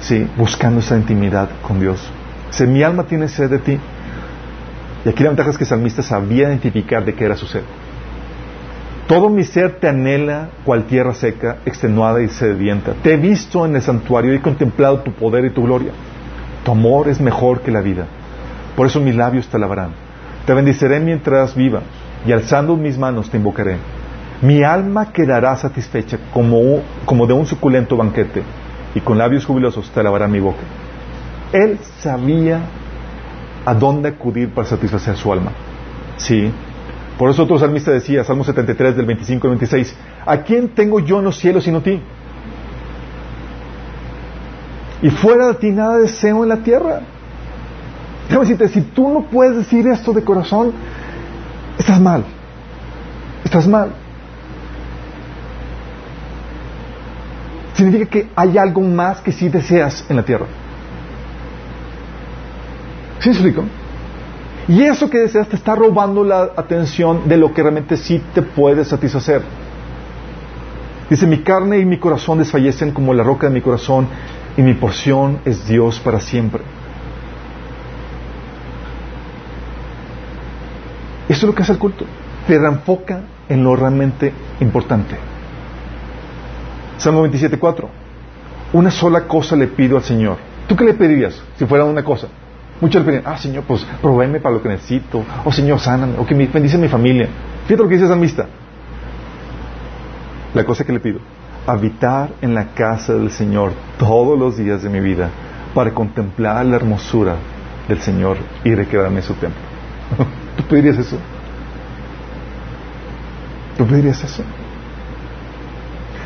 Sí, buscando esa intimidad con Dios. Dice, mi alma tiene sed de ti. Y aquí la ventaja es que el salmista sabía identificar de qué era su sed. Todo mi ser te anhela cual tierra seca, extenuada y sedienta. Te he visto en el santuario y he contemplado tu poder y tu gloria. Tu amor es mejor que la vida. Por eso mis labios te alabarán. Te bendiceré mientras viva y alzando mis manos te invocaré. Mi alma quedará satisfecha como, como de un suculento banquete y con labios jubilosos te alabará mi boca. Él sabía a dónde acudir para satisfacer su alma. Sí. Por eso otro salmista decía, Salmo 73 del 25 al 26, ¿a quién tengo yo en los cielos sino ti? Y fuera de ti nada deseo en la tierra. Déjame decirte, si tú no puedes decir esto de corazón, estás mal. Estás mal. Significa que hay algo más que sí deseas en la tierra. ¿Sí explico? Y eso que deseas te está robando la atención de lo que realmente sí te puede satisfacer. Dice, mi carne y mi corazón desfallecen como la roca de mi corazón y mi porción es Dios para siempre. Eso es lo que hace el culto. Te reenfoca en lo realmente importante. Salmo 27.4. Una sola cosa le pido al Señor. ¿Tú qué le pedirías si fuera una cosa? Muchos le piden, ah, Señor, pues provéeme para lo que necesito. O oh, Señor, sáname. O que me bendice mi familia. Fíjate lo que dice el salmista. La cosa que le pido. Habitar en la casa del Señor todos los días de mi vida para contemplar la hermosura del Señor y recrearme su templo. [laughs] ¿Tú pedirías eso? ¿Tú pedirías eso?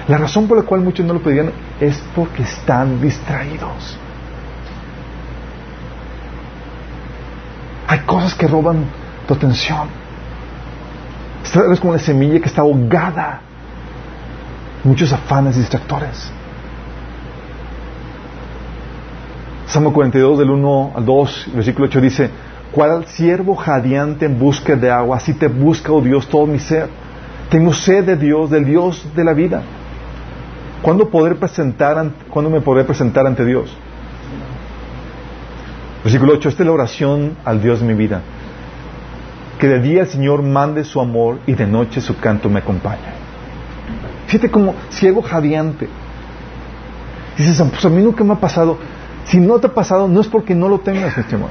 La razón por la cual muchos no lo pedirían es porque están distraídos. Hay cosas que roban tu atención. Es como una semilla que está ahogada. Muchos afanes y distractores. Salmo 42 del 1 al 2, versículo 8 dice, cual siervo jadeante en busca de agua, así te busca, oh Dios, todo mi ser. Tengo sed de Dios, del Dios de la vida. ¿Cuándo, poder presentar, ¿Cuándo me podré presentar ante Dios? Versículo 8, esta es la oración al Dios de mi vida. Que de día el Señor mande su amor y de noche su canto me acompaña. Fíjate como ciego jadeante. Dices, pues a mí nunca me ha pasado. Si no te ha pasado, no es porque no lo tengas, mi amor.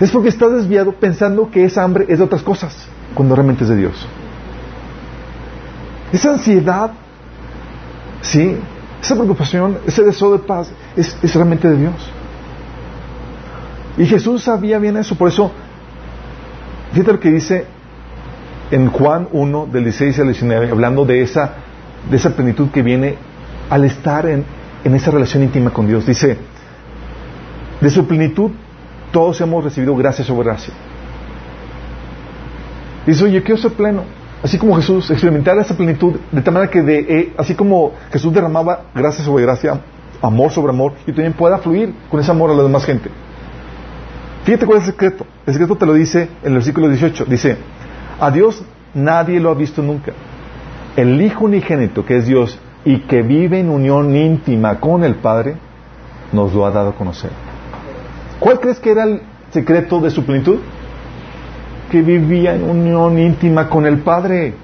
Es porque estás desviado pensando que esa hambre es de otras cosas, cuando realmente es de Dios. Esa ansiedad, sí, esa preocupación, ese deseo de paz, es realmente de Dios. Y Jesús sabía bien eso, por eso, fíjate lo que dice en Juan 1, del 16 al 19, hablando de esa, de esa plenitud que viene al estar en, en esa relación íntima con Dios. Dice, de su plenitud todos hemos recibido gracia sobre gracia. Dice, oye, quiero ser pleno. Así como Jesús, experimentar esa plenitud, de tal manera que de, eh, así como Jesús derramaba gracia sobre gracia, amor sobre amor, y también pueda fluir con ese amor a la demás gente. Fíjate cuál es el secreto. El secreto te lo dice en el versículo 18. Dice, a Dios nadie lo ha visto nunca. El Hijo unigénito, que es Dios y que vive en unión íntima con el Padre, nos lo ha dado a conocer. ¿Cuál crees que era el secreto de su plenitud? Que vivía en unión íntima con el Padre.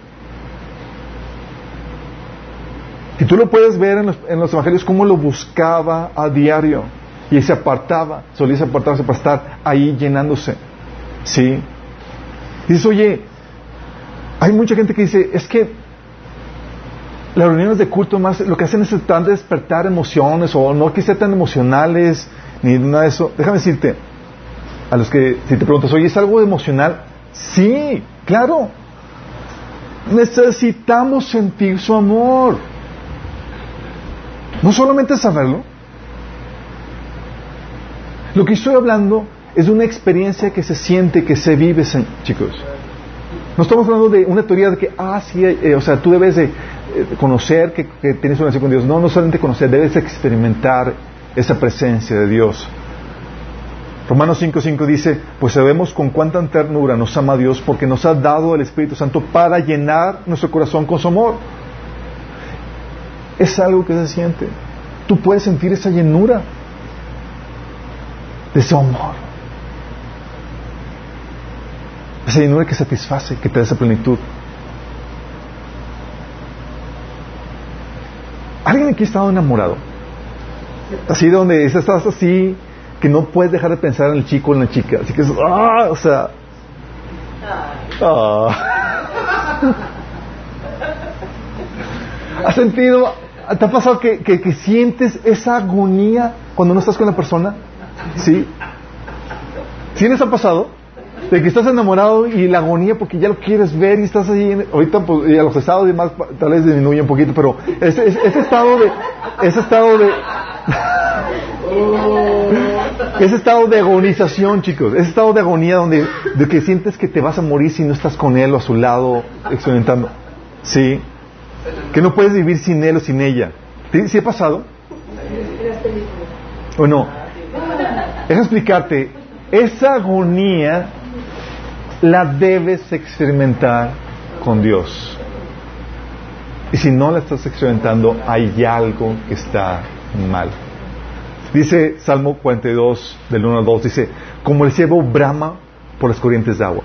Y tú lo puedes ver en los, en los evangelios cómo lo buscaba a diario. Y se apartaba, solía apartarse para estar ahí llenándose. ¿Sí? Dices, oye, hay mucha gente que dice, es que las reuniones de culto más lo que hacen es tratar de despertar emociones o no que sean tan emocionales ni nada de eso. Déjame decirte, a los que si te preguntas, oye, ¿es algo emocional? Sí, claro. Necesitamos sentir su amor. No solamente saberlo. Lo que estoy hablando es de una experiencia que se siente, que se vive, chicos. No estamos hablando de una teoría de que, ah, sí, eh, o sea, tú debes de eh, conocer que, tienes una relación con Dios. No, no solamente conocer, debes experimentar esa presencia de Dios. Romanos 5.5 dice, pues sabemos con cuánta ternura nos ama Dios porque nos ha dado el Espíritu Santo para llenar nuestro corazón con su amor. Es algo que se siente. Tú puedes sentir esa llenura de su amor. Esa llenura que satisface, que te da esa plenitud. ¿Alguien aquí ha estado enamorado? Así donde estás así, que no puedes dejar de pensar en el chico o en la chica. Así que es, ah, o sea. Ah. ¿Has sentido, te ha pasado que, que, que, sientes esa agonía cuando no estás con la persona? ¿Sí? ¿Sí les ha pasado? de que estás enamorado y la agonía porque ya lo quieres ver y estás ahí, ahorita pues, y a los estados y más tal vez disminuye un poquito, pero ese, ese, estado de, ese estado de, [laughs] ese estado de agonización, chicos, ese estado de agonía donde, de que sientes que te vas a morir si no estás con él o a su lado experimentando, sí, que no puedes vivir sin él o sin ella, ¿sí, ha pasado? ¿O no? Deja explicarte, esa agonía la debes experimentar con Dios. Y si no la estás experimentando, hay algo que está mal. Dice Salmo 42, del 1 al 2, dice, como el ciervo brama por las corrientes de agua.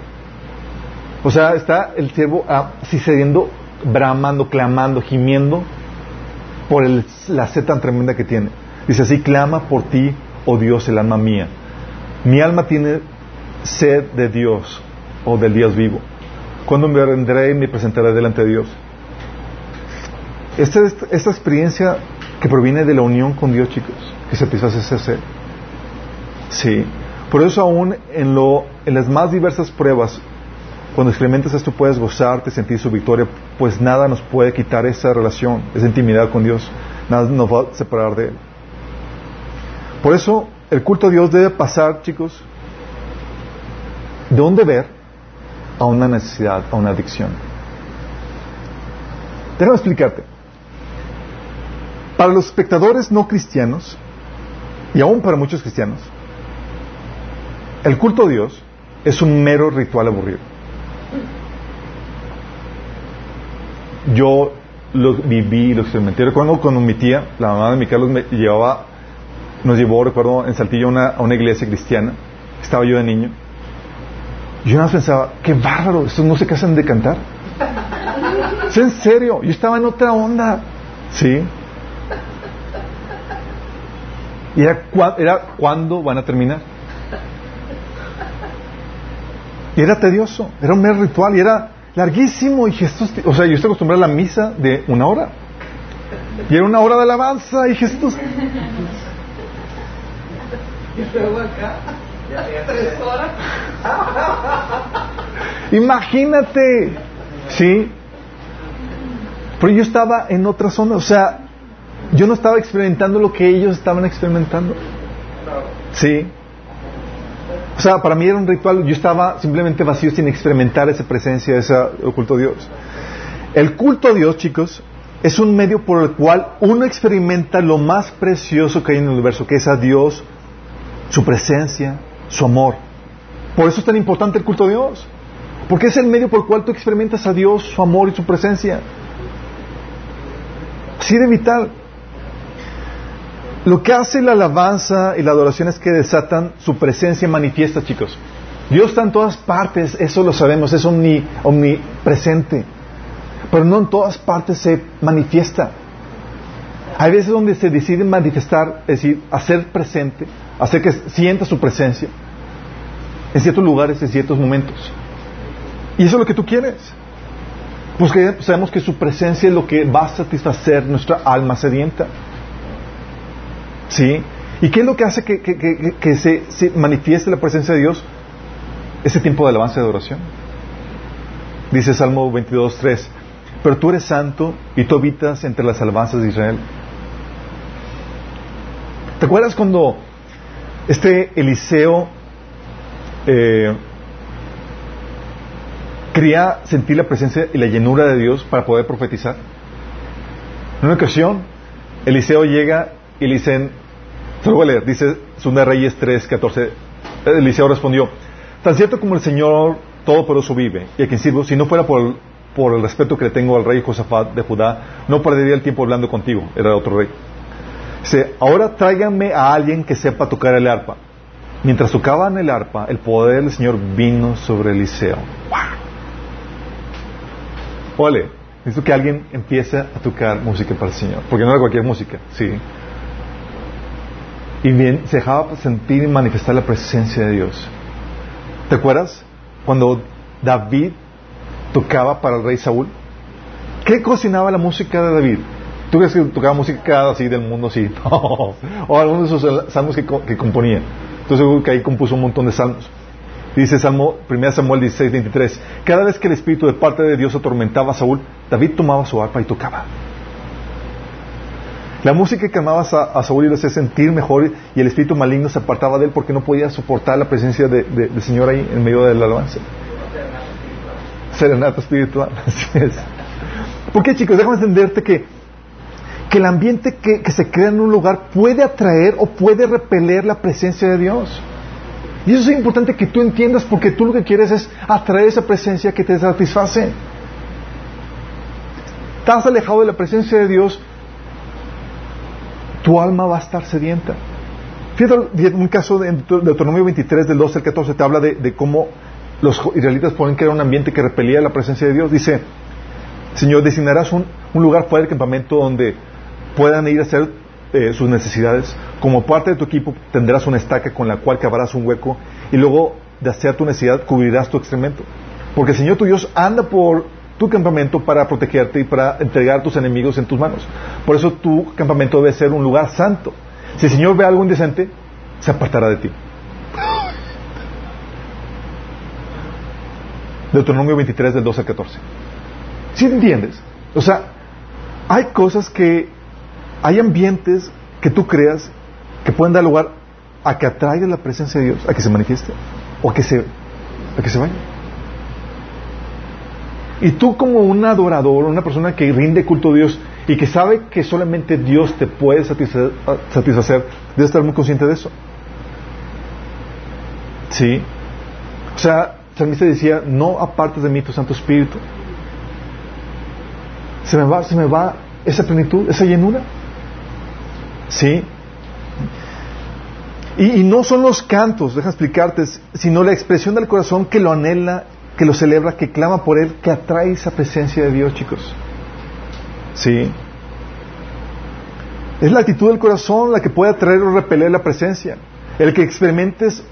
O sea, está el ciervo así cediendo, bramando, clamando, gimiendo por la sed tan tremenda que tiene. Dice así, clama por ti, oh Dios, el alma mía. Mi alma tiene sed de Dios, o del Dios vivo? ¿Cuándo me vendré y me presentaré delante de Dios? Esta, esta experiencia que proviene de la unión con Dios, chicos, que satisface ese ser. Sí. Por eso aún en, lo, en las más diversas pruebas, cuando experimentas esto puedes gozarte, sentir su victoria, pues nada nos puede quitar esa relación, esa intimidad con Dios. Nada nos va a separar de Él. Por eso el culto a Dios debe pasar, chicos, de un deber a una necesidad, a una adicción. Déjame explicarte. Para los espectadores no cristianos, y aún para muchos cristianos, el culto a Dios es un mero ritual aburrido. Yo lo viví, lo experimenté. Recuerdo cuando mi tía, la mamá de mi Carlos, me llevaba, nos llevó, recuerdo, en Saltillo a una, a una iglesia cristiana. Estaba yo de niño yo nada más pensaba, qué bárbaro, estos no se casan de cantar. [laughs] ¿Es en serio? Yo estaba en otra onda. ¿Sí? Y era, era cuándo van a terminar. Y era tedioso, era un mero ritual y era larguísimo. Y Jesús, o sea, yo estoy acostumbrado a la misa de una hora. Y era una hora de alabanza y Jesús. Y luego acá. [laughs] Imagínate, ¿sí? Pero yo estaba en otra zona, o sea, yo no estaba experimentando lo que ellos estaban experimentando. ¿Sí? O sea, para mí era un ritual, yo estaba simplemente vacío sin experimentar esa presencia, ese culto a Dios. El culto a Dios, chicos, es un medio por el cual uno experimenta lo más precioso que hay en el universo, que es a Dios, su presencia, su amor. Por eso es tan importante el culto a Dios. Porque es el medio por el cual tú experimentas a Dios, su amor y su presencia. Así de vital. Lo que hace la alabanza y la adoración es que desatan su presencia manifiesta, chicos. Dios está en todas partes, eso lo sabemos, es omnipresente. Pero no en todas partes se manifiesta. Hay veces donde se decide manifestar, es decir, hacer presente, hacer que sienta su presencia en ciertos lugares, en ciertos momentos. Y eso es lo que tú quieres. Pues que sabemos que su presencia es lo que va a satisfacer nuestra alma sedienta. ¿Sí? ¿Y qué es lo que hace que, se, manifieste la presencia de Dios? Ese tiempo de alabanza y de adoración. Dice Salmo 22, 3. Pero tú eres santo y tú habitas entre las alabanzas de Israel. ¿Te acuerdas cuando este Eliseo eh, quería sentir la presencia y la llenura de Dios para poder profetizar? En una ocasión, Eliseo llega y le dicen, se lo voy a leer, dice Segunda Reyes 3, 14. Eliseo respondió, tan cierto como el Señor Todopoderoso vive y a quien sirvo, si no fuera por por el respeto que le tengo al rey Josafat de Judá, no perdería el tiempo hablando contigo. Era otro rey. Dice, ahora tráiganme a alguien que sepa tocar el arpa. Mientras tocaban el arpa, el poder del Señor vino sobre Eliseo. ¡Wow! Ole, necesito que alguien empiece a tocar música para el Señor. Porque no era cualquier música, sí. Y bien, se dejaba sentir y manifestar la presencia de Dios. ¿Te acuerdas? Cuando David tocaba para el rey Saúl? ¿Qué cocinaba la música de David? ¿Tú crees que tocaba música así del mundo así? [laughs] O algunos de esos salmos que, componía. Entonces seguro que ahí compuso un montón de salmos. Dice Salmo, 1 Samuel 16, 23. Cada vez que el espíritu de parte de Dios atormentaba a Saúl, David tomaba su arpa y tocaba. La música que calmaba a, Saúl y lo hacía sentir mejor y el espíritu maligno se apartaba de él porque no podía soportar la presencia del Señor ahí en medio del alabanza serenata espiritual. [laughs] Así es. ¿Por qué, chicos? Déjame entenderte que, que el ambiente que, se crea en un lugar puede atraer o puede repeler la presencia de Dios. Y eso es importante que tú entiendas porque tú lo que quieres es atraer esa presencia que te satisface. Estás alejado de la presencia de Dios, tu alma va a estar sedienta. Fíjate, un caso de Deuteronomio 23, del 12 al 14, te habla de, cómo los israelitas que era un ambiente que repelía la presencia de Dios. Dice, Señor, designarás un, lugar fuera del campamento donde puedan ir a hacer eh, sus necesidades. Como parte de tu equipo tendrás una estaca con la cual cavarás un hueco y luego de hacer tu necesidad cubrirás tu excremento. Porque el Señor tu Dios anda por tu campamento para protegerte y para entregar a tus enemigos en tus manos. Por eso tu campamento debe ser un lugar santo. Si el Señor ve algo indecente, se apartará de ti. Deuteronomio 23 del 12 al 14. ¿Sí entiendes? O sea, hay cosas que, hay ambientes que tú creas que pueden dar lugar a que atraiga la presencia de Dios, a que se manifieste, o a que se, a que se vaya. Y tú como un adorador, una persona que rinde culto a Dios y que sabe que solamente Dios te puede satisfacer, satisfacer debes estar muy consciente de eso. ¿Sí? O sea, salmista decía, no apartes de mí tu Santo Espíritu. Se me va, se me va esa plenitud, esa llenura. ¿Sí? Y, no son los cantos, deja explicarte, sino la expresión del corazón que lo anhela, que lo celebra, que clama por él, que atrae esa presencia de Dios, chicos. ¿Sí? Es la actitud del corazón la que puede atraer o repeler la presencia. El que experimentes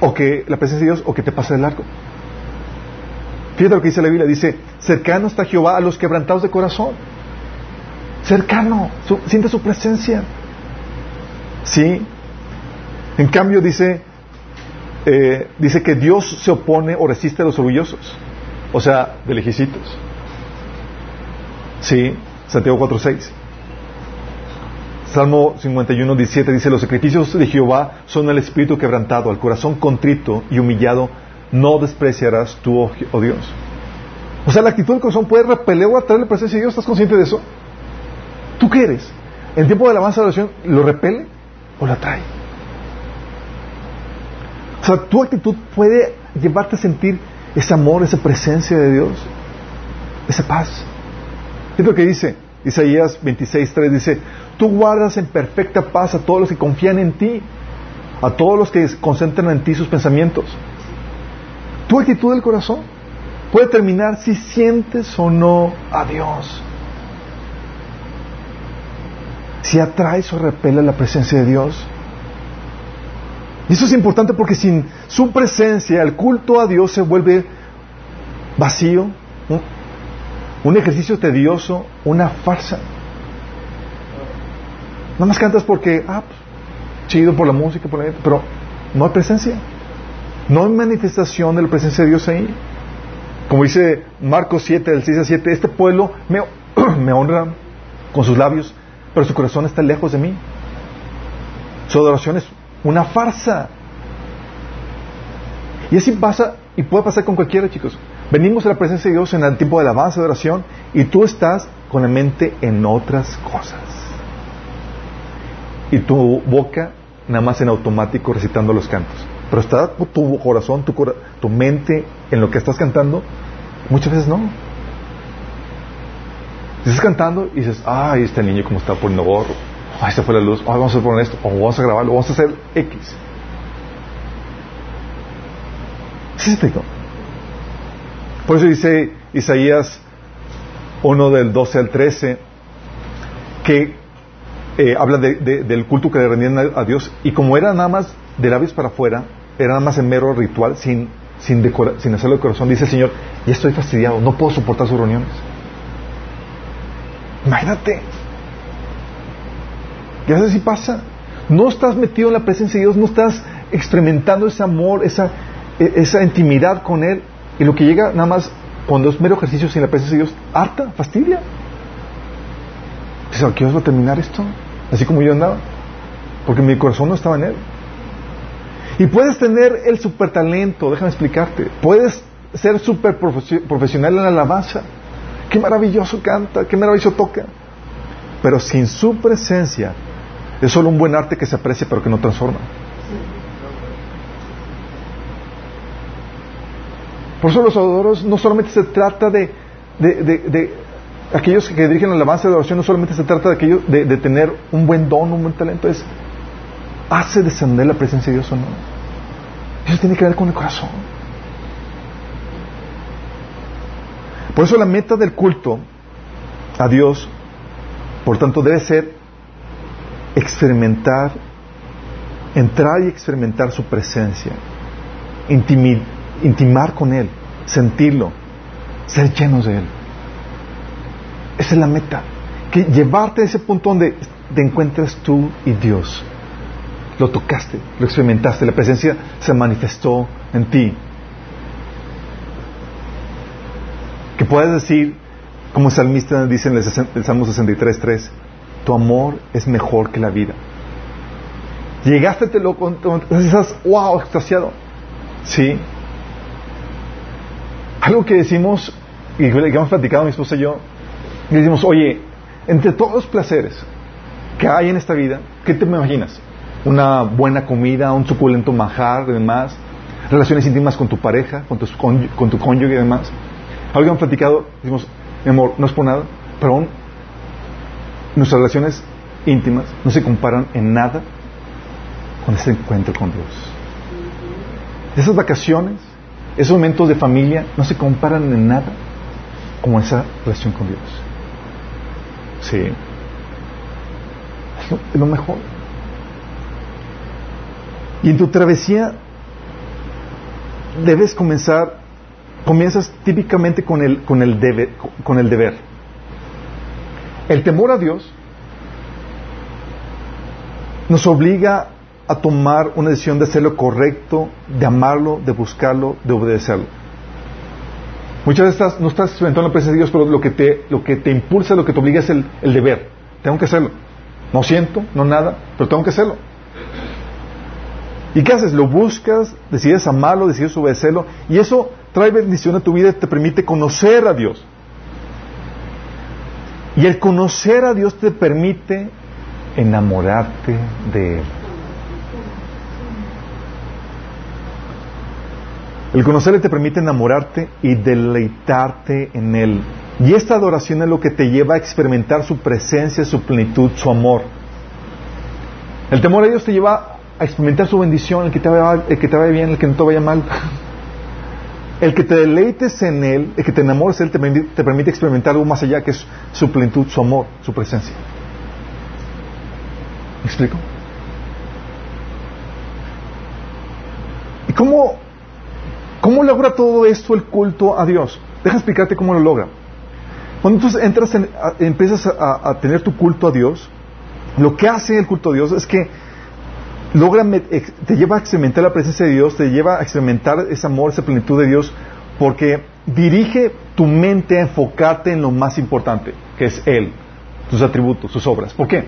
o que la presencia de Dios o que te pase de largo. Fíjate lo que dice la Biblia, dice, cercano está Jehová a los quebrantados de corazón. Cercano, siente su presencia. Sí. En cambio dice, eh, dice que Dios se opone o resiste a los orgullosos, o sea, de lejecitos. Sí, Santiago 4.6. Salmo 51, 17 dice, los sacrificios de Jehová son el espíritu quebrantado, al corazón contrito y humillado, no despreciarás tú, oh, oh Dios. O sea, la actitud del corazón puede repeler o atraer la presencia de Dios. ¿Estás consciente de eso? ¿Tú qué eres? ¿En tiempo de alabanza de oración lo repele o lo atrae? O sea, tu actitud puede llevarte a sentir ese amor, esa presencia de Dios, esa paz. Es lo que dice Isaías 26.3, dice, Tú guardas en perfecta paz a todos los que confían en ti, a todos los que concentran en ti sus pensamientos. Tu actitud del corazón puede determinar si sientes o no a Dios. Si atraes o repele la presencia de Dios. Y eso es importante porque sin su presencia el culto a Dios se vuelve vacío, un ejercicio tedioso, una farsa. No más cantas porque, ah, pues, chido por la música, por la... pero no hay presencia. No hay manifestación de la presencia de Dios ahí. Como dice Marcos 7, del 6 a 7, este pueblo [clears throat] me honra con sus labios, pero su corazón está lejos de mí. Su adoración es una farsa. Y así pasa, y puede pasar con cualquiera, chicos. Venimos a la presencia de Dios en el tiempo de alabanza, de oración, y tú estás con la mente en otras cosas. Y tu boca nada más en automático recitando los cantos. Pero está tu corazón, tu, tu mente en lo que estás cantando. Muchas veces no. Estás cantando y dices, ay, este niño como está poniendo gorro. Ay, se fue la luz. Ay, vamos a poner esto. O vamos a grabarlo. Vamos a hacer X. ¿Sí se Por eso dice Isaías 1 del 12 al 13 que eh, habla del culto que le rendían a, Dios y como era nada más de labios para afuera, era nada más en mero ritual, sin, sin, sin hacerlo de corazón, dice el Señor, ya estoy fastidiado, no puedo soportar sus reuniones. Imagínate. Y a veces sí pasa. No estás metido en la presencia de Dios, no estás experimentando ese amor, esa, e, esa intimidad con Él. Y lo que llega nada más cuando es mero ejercicio sin la presencia de Dios, harta, fastidia. Dice, ¿qué os va a terminar esto? Así como yo andaba. Porque mi corazón no estaba en Él. Y puedes tener el super talento, déjame explicarte. Puedes ser super profesional en la alabanza. Qué maravilloso canta, qué maravilloso toca. Pero sin su presencia es solo un buen arte que se aprecia pero que no transforma. Por eso los adoradores no solamente se trata de, de, aquellos que dirigen la alabanza de oración, no solamente se trata de, aquello, de, tener un buen don, un buen talento, es hace descender la presencia de Dios o no. Eso tiene que ver con el corazón. Por eso la meta del culto a Dios, por tanto, debe ser experimentar, entrar y experimentar su presencia, intimar con Él, sentirlo, ser llenos de Él. Esa es la meta. Que llevarte a ese punto donde te encuentras tú y Dios. Lo tocaste, lo experimentaste, la presencia se manifestó en ti. Que puedas decir, como el salmista dice en el, Salmo 63.3, tu amor es mejor que la vida. Llegaste, te lo estás, wow, extasiado. Sí. Algo que decimos, y que hemos platicado mi esposa y yo, y decimos, oye, entre todos los placeres que hay en esta vida, ¿qué te imaginas? Una buena comida, un suculento manjar y demás, relaciones íntimas con tu pareja, con tu, con tu cónyuge y demás. Algo hemos platicado, decimos, mi amor, no es por nada, pero aún nuestras relaciones íntimas no se comparan en nada con ese encuentro con Dios. Esas vacaciones, esos momentos de familia no se comparan en nada como esa relación con Dios. Sí. Es lo, es lo mejor. Y en tu travesía debes comenzar comienzas típicamente con el, con el, con el deber. El temor a Dios nos obliga a tomar una decisión de hacer lo correcto, de amarlo, de buscarlo, de obedecerlo. Muchas veces no estás experimentando la presencia de Dios, pero lo que te, lo que te impulsa, lo que te obliga es el, el deber. Tengo que hacerlo. No siento, no nada, pero tengo que hacerlo. ¿Y qué haces? Lo buscas, decides amarlo, decides obedecerlo, y eso trae bendición a tu vida te permite conocer a Dios. Y el conocer a Dios te permite enamorarte de Él. El conocerle te permite enamorarte y deleitarte en Él. Y esta adoración es lo que te lleva a experimentar su presencia, su plenitud, su amor. El temor a Dios te lleva a experimentar su bendición, el que te vaya, el que te vaya bien, el que no te vaya mal. El que te deleites en Él, el que te enamores de Él, te permite, te permite experimentar algo más allá que es su plenitud, su amor, su presencia. ¿Me explico? ¿Y cómo, cómo logra todo esto el culto a Dios? Deja explicarte cómo lo logra. Cuando tú entras en, empiezas a, tener tu culto a Dios, lo que hace el culto a Dios es que logra, te lleva a experimentar la presencia de Dios, te lleva a experimentar ese amor, esa plenitud de Dios, porque dirige tu mente a enfocarte en lo más importante, que es Él, sus atributos, sus obras. ¿Por qué?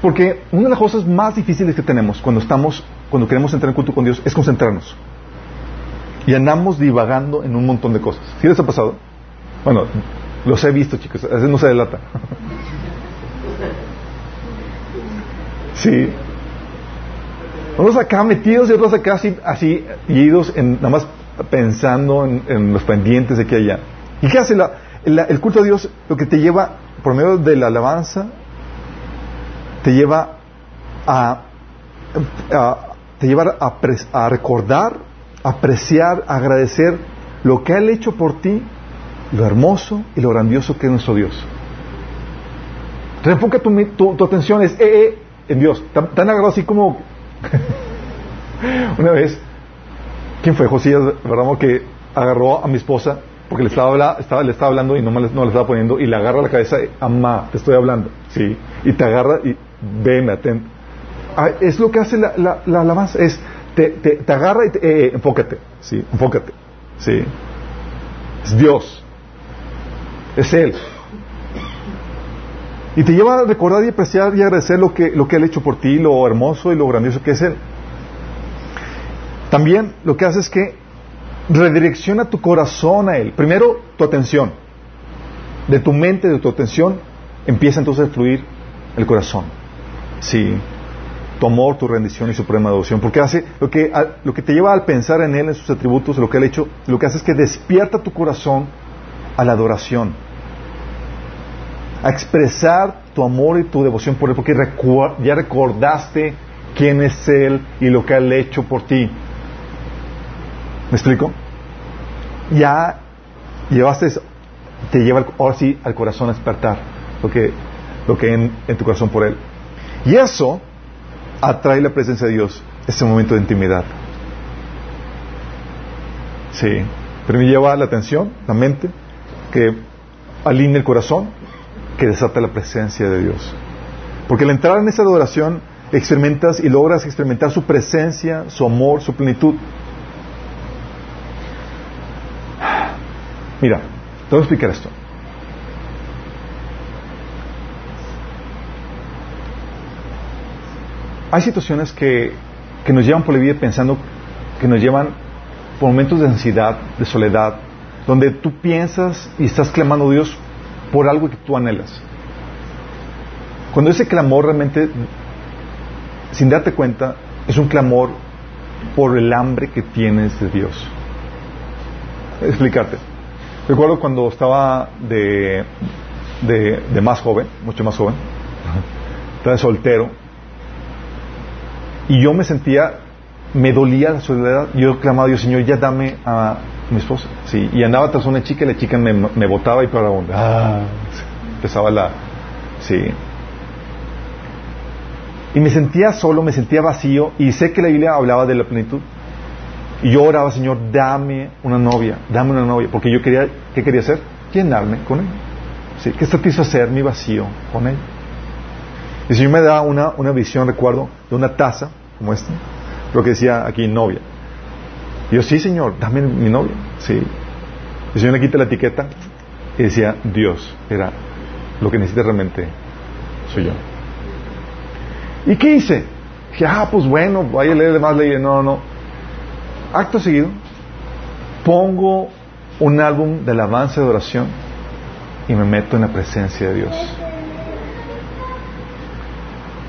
Porque una de las cosas más difíciles que tenemos cuando estamos, cuando queremos entrar en culto con Dios, es concentrarnos. Y andamos divagando en un montón de cosas. ¿Sí les ha pasado? Bueno, los he visto, chicos. A veces no se delata. [laughs] Sí. Unos acá metidos y otros acá así, así idos en, nada más pensando en, los pendientes de aquí allá. ¿Y qué hace el culto a Dios? Lo que te lleva, por medio de la alabanza, te lleva a, te lleva a, recordar, apreciar, agradecer lo que ha hecho por ti, lo hermoso y lo grandioso que es nuestro Dios. Reenfoca tu, tu, atención es, eh, eh, en Dios. Tan, agarrado así como [laughs] una vez, ¿quién fue? Josías, ¿verdad? Que agarró a mi esposa porque le estaba, le estaba hablando y no, me, no le estaba poniendo y le agarra la cabeza, ama, te estoy hablando, ¿sí? Y te agarra y veme, atento. Ah, es lo que hace la, la, alabanza, es te, te, agarra y te, eh, eh, enfócate, ¿sí? Enfócate, ¿sí? Es Dios, es Él. Y te lleva a recordar y apreciar y agradecer lo que, lo que Él ha hecho por ti, lo hermoso y lo grandioso que es Él. También lo que hace es que redirecciona tu corazón a Él. Primero, tu atención. De tu mente, de tu atención, empieza entonces a fluir el corazón. Sí. Tu amor, tu rendición y suprema devoción. Porque hace lo que, lo que te lleva al pensar en Él, en sus atributos, lo que Él ha hecho, lo que hace es que despierta tu corazón a la adoración a expresar tu amor y tu devoción por Él, porque ya recordaste quién es Él y lo que ha hecho por ti. ¿Me explico? Ya llevaste, te lleva ahora sí al corazón a despertar lo que, lo que en, en tu corazón por Él. Y eso atrae la presencia de Dios, ese momento de intimidad. Sí, pero me lleva la atención, la mente, que alinea el corazón que desata la presencia de Dios. Porque al entrar en esa adoración, experimentas y logras experimentar su presencia, su amor, su plenitud. Mira, te voy a explicar esto. Hay situaciones que, que nos llevan por la vida pensando, que nos llevan por momentos de ansiedad, de soledad, donde tú piensas y estás clamando a Dios por algo que tú anhelas. Cuando ese clamor realmente, sin darte cuenta, es un clamor por el hambre que tienes de Dios. Explicarte. Recuerdo cuando estaba de, de, más joven, mucho más joven, estaba soltero, y yo me sentía, me dolía la soledad, yo clamaba a Dios, Señor, ya dame a, mi esposa, sí, y andaba tras una chica y la chica me, me botaba y para dónde, ah, empezaba la, sí. Y me sentía solo, me sentía vacío, y sé que la Biblia hablaba de la plenitud. Y yo oraba, Señor, dame una novia, dame una novia, porque yo quería, ¿qué quería hacer? Llenarme con él. Sí, que satisfacer mi vacío con él. Y el Señor me da una, una visión, recuerdo, de una taza como esta, lo que decía aquí novia. Y yo, sí, Señor, dame mi novia. Sí. El Señor le quita la etiqueta y decía, Dios, era lo que necesita realmente soy yo. ¿Y qué hice? Dije, ah, pues bueno, vaya a leer más leyes. No, no. Acto seguido, pongo un álbum de alabanza de oración y me meto en la presencia de Dios.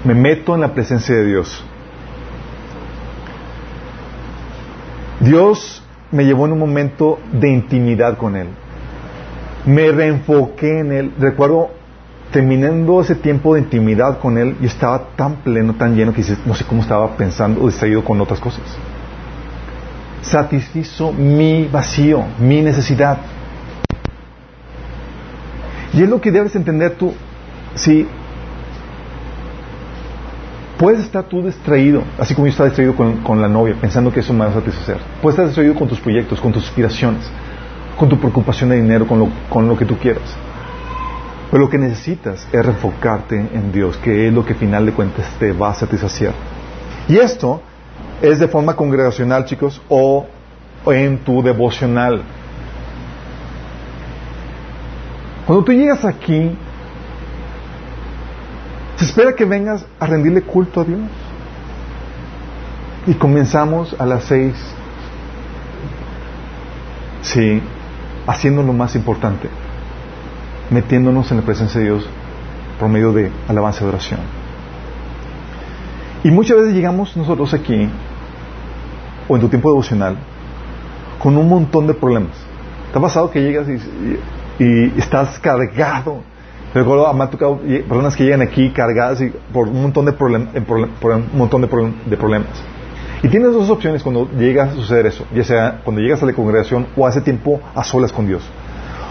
Me meto en la presencia de Dios. Dios me llevó en un momento de intimidad con Él. Me reenfoqué en Él. Recuerdo terminando ese tiempo de intimidad con Él, yo estaba tan pleno, tan lleno, que no sé cómo estaba pensando o distraído con otras cosas. Satisfizo mi vacío, mi necesidad. Y es lo que debes entender tú. Si Puedes estar tú distraído, así como yo estaba distraído con, la novia, pensando que eso me va a satisfacer. Puedes estar distraído con tus proyectos, con tus aspiraciones, con tu preocupación de dinero, con lo, con lo que tú quieras. Pero lo que necesitas es enfocarte en Dios, que es lo que al final de cuentas te va a satisfacer. Y esto es de forma congregacional, chicos, o en tu devocional. Cuando tú llegas aquí, se espera que vengas a rendirle culto a Dios. Y comenzamos a las seis. Sí, haciendo lo más importante, metiéndonos en la presencia de Dios por medio de alabanza y oración. Y muchas veces llegamos nosotros aquí, o en tu tiempo devocional, con un montón de problemas. ¿Te ha pasado que llegas y, estás cargado? Recuerdo a tocado personas que llegan aquí cargadas por un montón de, por un montón de, problemas. Y tienes dos opciones cuando llega a suceder eso, ya sea cuando llegas a la congregación o hace tiempo a solas con Dios.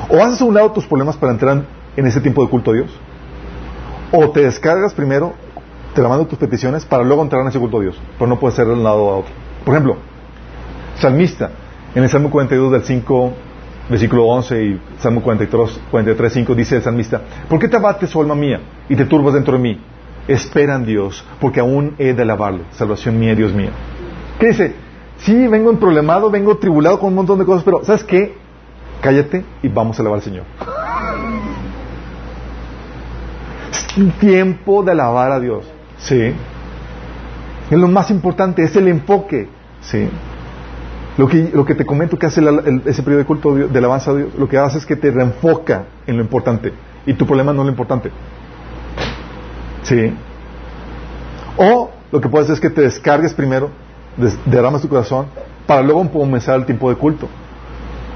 O haces a un lado tus problemas para entrar en ese tiempo de culto a Dios, o te descargas primero, te la mando tus peticiones para luego entrar en ese culto a Dios, pero no puedes ser de un lado a otro. Por ejemplo, salmista, en el Salmo 42 del 5, versículo 11 y Salmo 43, 43, 5 dice el salmista, ¿por qué te abates, oh alma mía, y te turbas dentro de mí? Espera en Dios, porque aún he de alabarle, salvación mía, Dios mío. ¿Qué dice? Sí, vengo en problemado, vengo tribulado con un montón de cosas, pero ¿sabes qué? Cállate y vamos a alabar al Señor. Es tiempo de alabar a Dios. Sí. Es lo más importante, es el enfoque. Sí. Lo que, te comento que hace ese periodo de culto de, alabanza a Dios, lo que hace es que te reenfoca en lo importante. Y tu problema no es lo importante. ¿Sí? O lo que puedes hacer es que te descargues primero, derramas tu corazón, para luego comenzar el tiempo de culto.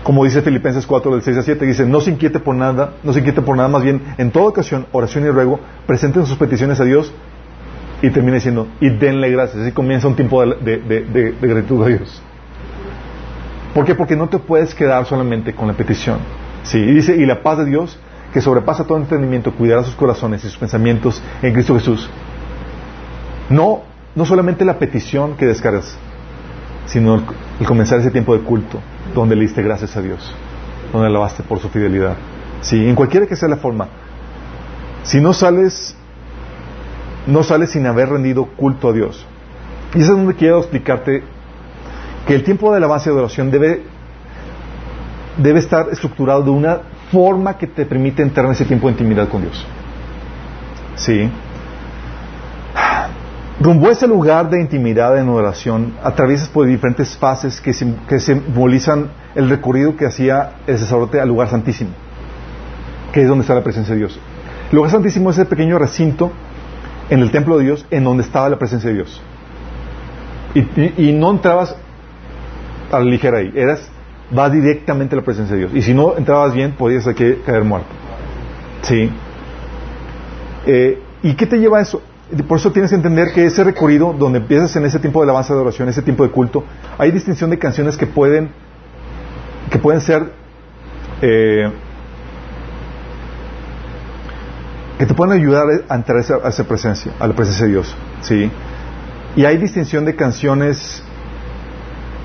Como dice Filipenses 4, del 6 a 7, dice, no se inquiete por nada, no se inquiete por nada, más bien, en toda ocasión, oración y ruego, presenten sus peticiones a Dios y termina diciendo, y denle gracias. Así comienza un tiempo de, de gratitud a Dios. ¿Por qué? Porque no te puedes quedar solamente con la petición. Sí, y dice, y la paz de Dios, que sobrepasa todo entendimiento, cuidará sus corazones y sus pensamientos en Cristo Jesús. No, no solamente la petición que descargas, sino el, comenzar ese tiempo de culto, donde le diste gracias a Dios, donde alabaste por su fidelidad. Sí, en cualquiera que sea la forma. Si no sales, no sales sin haber rendido culto a Dios. Y eso es donde quiero explicarte que el tiempo de alabanza y adoración debe, debe estar estructurado de una forma que te permite entrar en ese tiempo de intimidad con Dios. ¿Sí? Rumbo ese lugar de intimidad en oración, atraviesas por diferentes fases que, que simbolizan el recorrido que hacía el sacerdote al lugar santísimo, que es donde está la presencia de Dios. El lugar santísimo es el pequeño recinto en el templo de Dios en donde estaba la presencia de Dios. y no entrabas a la ligera ahí. Eras, va directamente a la presencia de Dios. Y si no entrabas bien, podías aquí caer muerto. ¿Sí? Eh, ¿Y qué te lleva a eso? Por eso tienes que entender que ese recorrido, donde empiezas en ese tiempo de alabanza de oración, ese tiempo de culto, hay distinción de canciones que pueden, que pueden ser, eh, que te pueden ayudar a entrar a esa presencia, a la presencia de Dios. ¿sí? Y hay distinción de canciones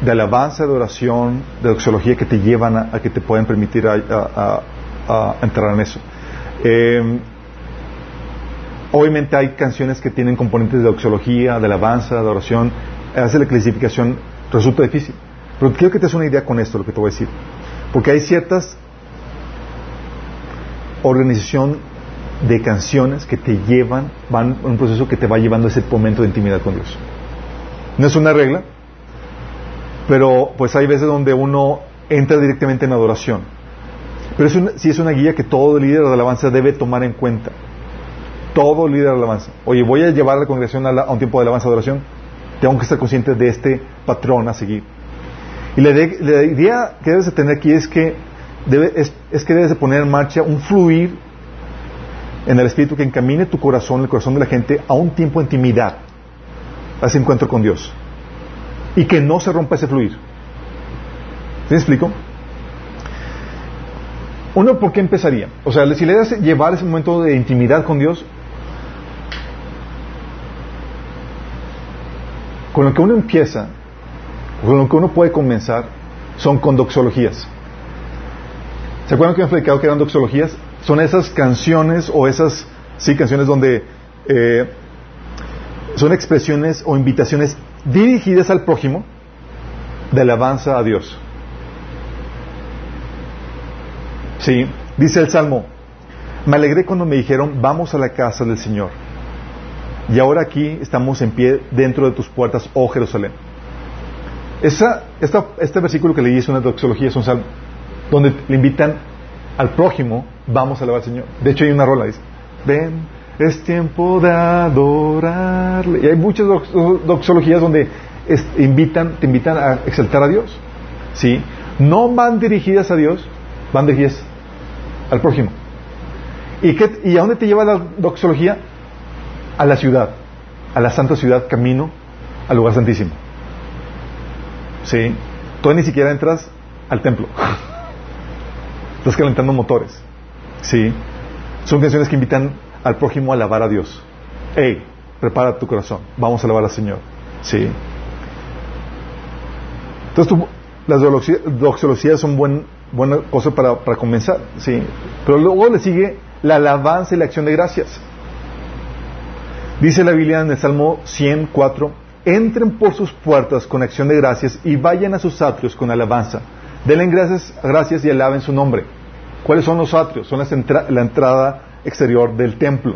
de alabanza, de oración, de doxología que te llevan a, que te pueden permitir entrar en eso. Eh, obviamente hay canciones que tienen componentes de doxología, de alabanza, de oración. Hace la clasificación resulta difícil. Pero quiero que te des una idea con esto, lo que te voy a decir. Porque hay ciertas organización de canciones que te llevan, van en un proceso que te va llevando a ese momento de intimidad con Dios. No es una regla, pero pues hay veces donde uno entra directamente en adoración. Pero es si es una guía que todo líder de alabanza debe tomar en cuenta. Todo líder de alabanza. Oye, voy a llevar a la congregación a, un tiempo de alabanza adoración. Tengo que estar consciente de este patrón a seguir. Y la, idea que debes de tener aquí es que, es, es que debes de poner en marcha un fluir en el Espíritu que encamine tu corazón, el corazón de la gente, a un tiempo de intimidad, a ese encuentro con Dios y que no se rompa ese fluir. ¿Sí me explico? Uno, ¿por qué empezaría? O sea, si le das llevar ese momento de intimidad con Dios, con lo que uno empieza, con lo que uno puede comenzar, son con doxologías. ¿Se acuerdan que me explicado que eran doxologías? Son esas canciones o esas, sí, canciones donde eh, son expresiones o invitaciones dirigidas al prójimo de alabanza a Dios. Sí, dice el Salmo, me alegré cuando me dijeron, vamos a la casa del Señor. Y ahora aquí estamos en pie dentro de tus puertas, oh Jerusalén. Esa, este versículo que leí es una doxología, es un salmo, donde le invitan al prójimo, vamos a alabar al Señor. De hecho hay una rola, dice, ven, es tiempo de adorarle. Y hay muchas doxologías donde invitan, te invitan a exaltar a Dios. ¿Sí? No van dirigidas a Dios, van dirigidas al prójimo. ¿Y, qué, ¿Y a dónde te lleva la doxología? A la ciudad, a la santa ciudad, camino al lugar santísimo. ¿Sí? Tú ni siquiera entras al templo. [laughs] Estás calentando motores. ¿Sí? Son canciones que invitan al prójimo alabar a Dios. Hey, prepara tu corazón. Vamos a alabar al Señor. ¿Sí? Entonces, las doxologías son buen, buena cosa para, comenzar. ¿Sí? Pero luego le sigue la alabanza y la acción de gracias. Dice la Biblia en el Salmo 104, entren por sus puertas con acción de gracias y vayan a sus atrios con alabanza. Denle gracias, gracias y alaben su nombre. ¿Cuáles son los atrios? Son la entrada exterior del templo.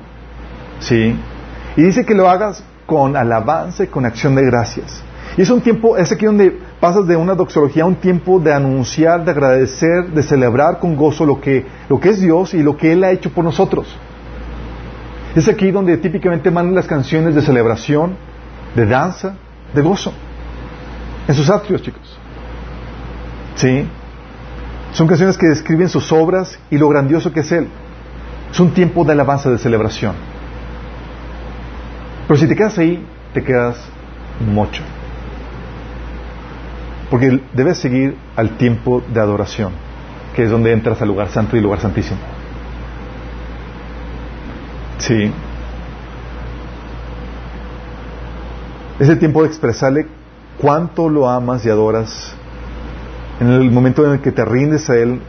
¿Sí? Y dice que lo hagas con alabanza y con acción de gracias. Y es un tiempo, es aquí donde pasas de una doxología a un tiempo de anunciar, de agradecer, de celebrar con gozo lo que, lo que es Dios y lo que Él ha hecho por nosotros. Es aquí donde típicamente mandan las canciones de celebración, de danza, de gozo. En sus atrios, chicos. ¿Sí? Son canciones que describen sus obras y lo grandioso que es Él. Es un tiempo de alabanza, de celebración. Pero si te quedas ahí, te quedas mucho. Porque debes seguir al tiempo de adoración, que es donde entras al lugar santo y lugar santísimo. Sí. Es el tiempo de expresarle cuánto lo amas y adoras. En el momento en el que te rindes a Él,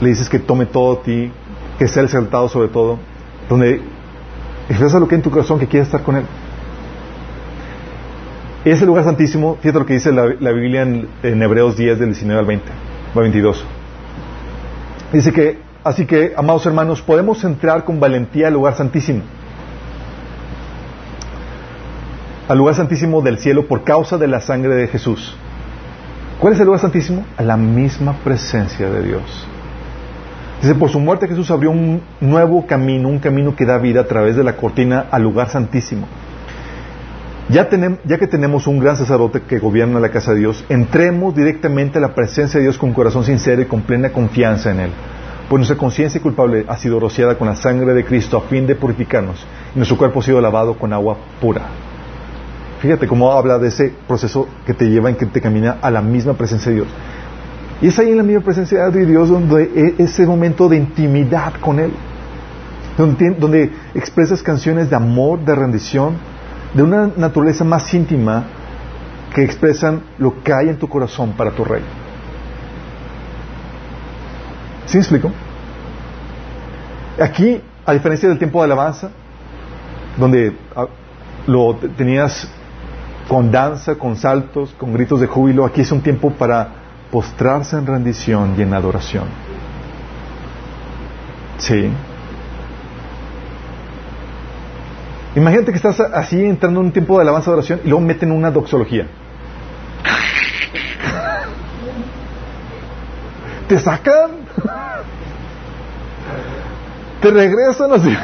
le dices que tome todo a ti, que sea exaltado sobre todo, donde expresa lo que hay en tu corazón, que quieres estar con Él. Ese lugar santísimo, fíjate lo que dice la, Biblia en, Hebreos 10, del 19 al 20, al 22. Dice que, así que, amados hermanos, podemos entrar con valentía al lugar santísimo. Al lugar santísimo del cielo por causa de la sangre de Jesús. ¿Cuál es el lugar santísimo? A la misma presencia de Dios. Dice, por su muerte Jesús abrió un nuevo camino, un camino que da vida a través de la cortina al lugar santísimo. Ya, que tenemos un gran sacerdote que gobierna la casa de Dios, entremos directamente a la presencia de Dios con corazón sincero y con plena confianza en Él. Pues nuestra conciencia culpable ha sido rociada con la sangre de Cristo a fin de purificarnos y nuestro cuerpo ha sido lavado con agua pura. Fíjate cómo habla de ese proceso que te lleva en que te camina a la misma presencia de Dios. Y es ahí en la misma presencia de Dios donde e, ese momento de intimidad con Él, donde, expresas canciones de amor, de rendición, de una naturaleza más íntima que expresan lo que hay en tu corazón para tu rey. ¿Sí me explico? Aquí, a diferencia del tiempo de alabanza, donde ah, lo tenías con danza, con saltos, con gritos de júbilo, aquí es un tiempo para postrarse en rendición y en adoración. Sí. Imagínate que estás así entrando en un tiempo de alabanza de adoración y luego meten una doxología. [laughs] Te sacan. Te regresan así. [laughs]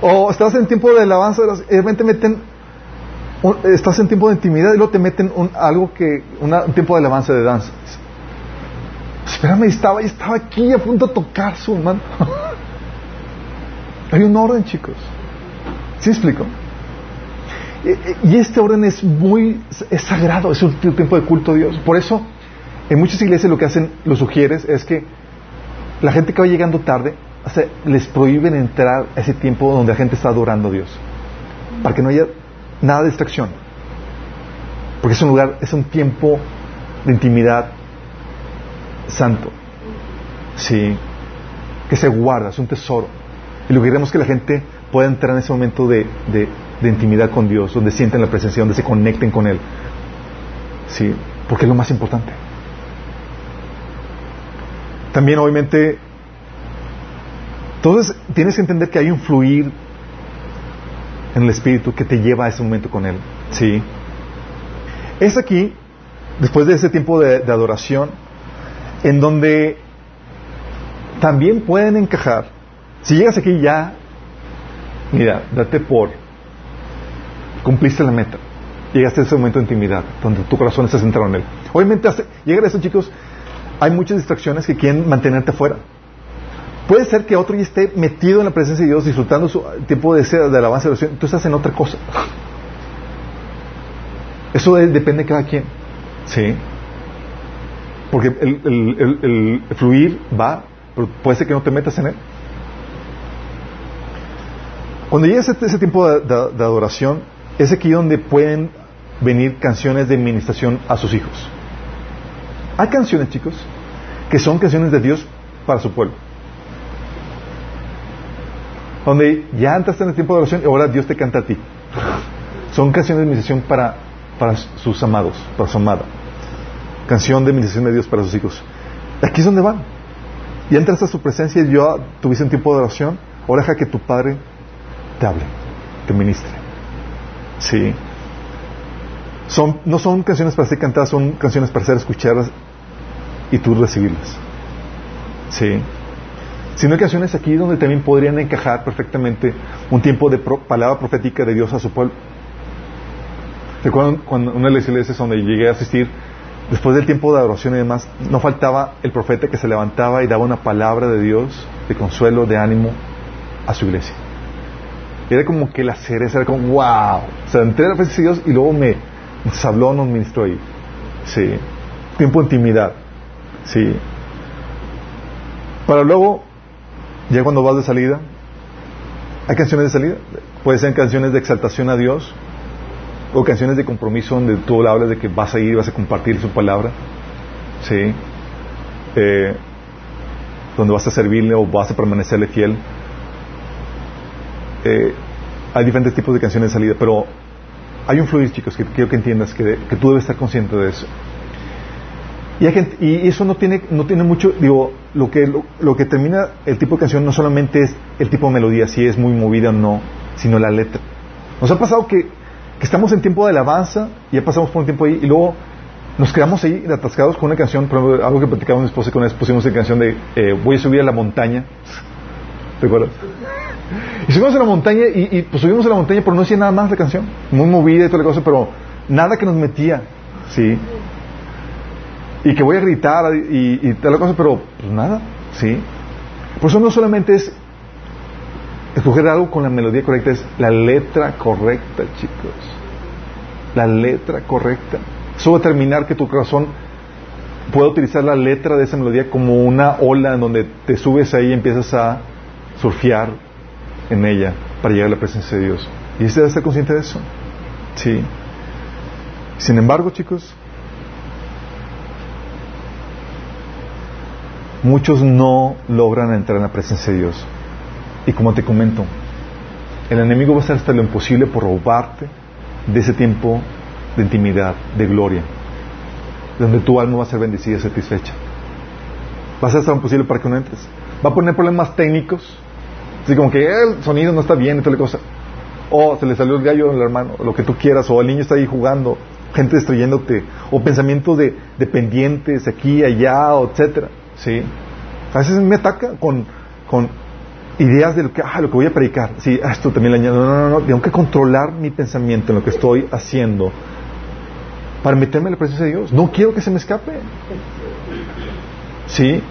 o estás en tiempo de alabanza y de repente meten estás en tiempo de intimidad y luego te meten un, algo que, un tiempo de alabanza de danza. Espérame, estaba, estaba aquí a punto de tocar su mano. [laughs] Hay un orden, chicos. ¿Sí explico? Y este orden es muy, es sagrado, es un tiempo de culto a Dios. Por eso, en muchas iglesias lo que hacen, lo sugieres, es que la gente que va llegando tarde, les prohíben entrar a ese tiempo donde la gente está adorando a Dios. Para que no haya nada de distracción. Porque es un lugar, es un tiempo de intimidad santo. Sí. Que se guarda, es un tesoro. Y lo que queremos es que la gente pueda entrar en ese momento de, de, intimidad con Dios, donde sienten la presencia, donde se conecten con Él. Sí. Porque es lo más importante. También, obviamente, entonces tienes que entender que hay un fluir en el Espíritu que te lleva a ese momento con Él. ¿Sí? Es aquí, después de ese tiempo de, adoración, en donde también pueden encajar. Si llegas aquí ya, mira, date por, cumpliste la meta. Llegaste a ese momento de intimidad, donde tu corazón está centrado en Él. Obviamente, llegar a eso, chicos, hay muchas distracciones que quieren mantenerte fuera. Puede ser que otro ya esté metido en la presencia de Dios, disfrutando su tiempo de, de alabanza y oración, tú estás en otra cosa. Eso depende de cada quien. ¿Sí? Porque el, fluir va, pero puede ser que no te metas en él. Cuando llega ese, tiempo de, de, adoración, es aquí donde pueden venir canciones de administración a sus hijos. Hay canciones, chicos, que son canciones de Dios para su pueblo. Donde ya entraste en el tiempo de adoración y ahora Dios te canta a ti. Son canciones de administración para para sus amados, para su amada. Canción de bendición de Dios para sus hijos. Aquí es donde van. Y entras a su presencia y yo tuviste un tiempo de oración. Ahora deja que tu Padre te hable, te ministre. Sí. Son, no son canciones para ser cantadas, son canciones para ser escuchadas y tú recibirlas. Sí. Sino hay canciones aquí donde también podrían encajar perfectamente un tiempo de palabra profética de Dios a su pueblo. Recuerdo cuando una de las iglesias donde llegué a asistir, después del tiempo de adoración y demás, no faltaba el profeta que se levantaba y daba una palabra de Dios, de consuelo, de ánimo a su iglesia. Era como que la cereza, era como, wow. O sea, entré a la presencia de Dios y luego me, nos habló, nos ministró ahí. Sí. Tiempo de intimidad. Sí. Para luego, ya cuando vas de salida, hay canciones de salida. Puede ser canciones de exaltación a Dios, o canciones de compromiso donde tú hablas de que vas a ir, vas a compartir su palabra, ¿sí? Eh, donde vas a servirle o vas a permanecerle fiel. Eh, hay diferentes tipos de canciones de salida, pero hay un fluir, chicos, que quiero que entiendas que, tú debes estar consciente de eso. Y, y, eso no tiene, no tiene mucho, digo, lo que, lo, que termina el tipo de canción no solamente es el tipo de melodía, si es muy movida o no, sino la letra. Nos ha pasado que que estamos en tiempo de alabanza y ya pasamos por un tiempo ahí y luego nos quedamos ahí atascados con una canción, por ejemplo, algo que platicamos mi esposa con él, pusimos la canción de eh, Voy a subir a la montaña. ¿Te acuerdas? Y subimos a la montaña y, pues subimos a la montaña, pero no decía nada más la canción. Muy movida y toda la cosa, pero nada que nos metía. ¿Sí? Y que voy a gritar y, y tal cosa, pero pues nada. ¿Sí? Por eso no solamente es escoger algo con la melodía correcta es la letra correcta, chicos. La letra correcta. Eso va a determinar que tu corazón pueda utilizar la letra de esa melodía como una ola en donde te subes ahí y empiezas a surfear en ella para llegar a la presencia de Dios. Y usted debe estar consciente de eso. Sí. Sin embargo, chicos, muchos no logran entrar en la presencia de Dios. Y como te comento, el enemigo va a hacer hasta lo imposible por robarte de ese tiempo de intimidad, de gloria, donde tu alma va a ser bendecida y satisfecha. Va a hacer hasta lo imposible para que no entres. Va a poner problemas técnicos, así como que el sonido no está bien y toda la cosa. O se le salió el gallo al hermano, lo que tú quieras, o el niño está ahí jugando, gente destruyéndote, o pensamientos de dependientes aquí, allá, o etcétera. ¿Sí? A veces me ataca con, con ideas de lo que, ah, lo que voy a predicar. Sí, ah, esto también le añado. No, no, no, tengo que controlar mi pensamiento en lo que estoy haciendo para meterme en la presencia de Dios. No quiero que se me escape. ¿Sí?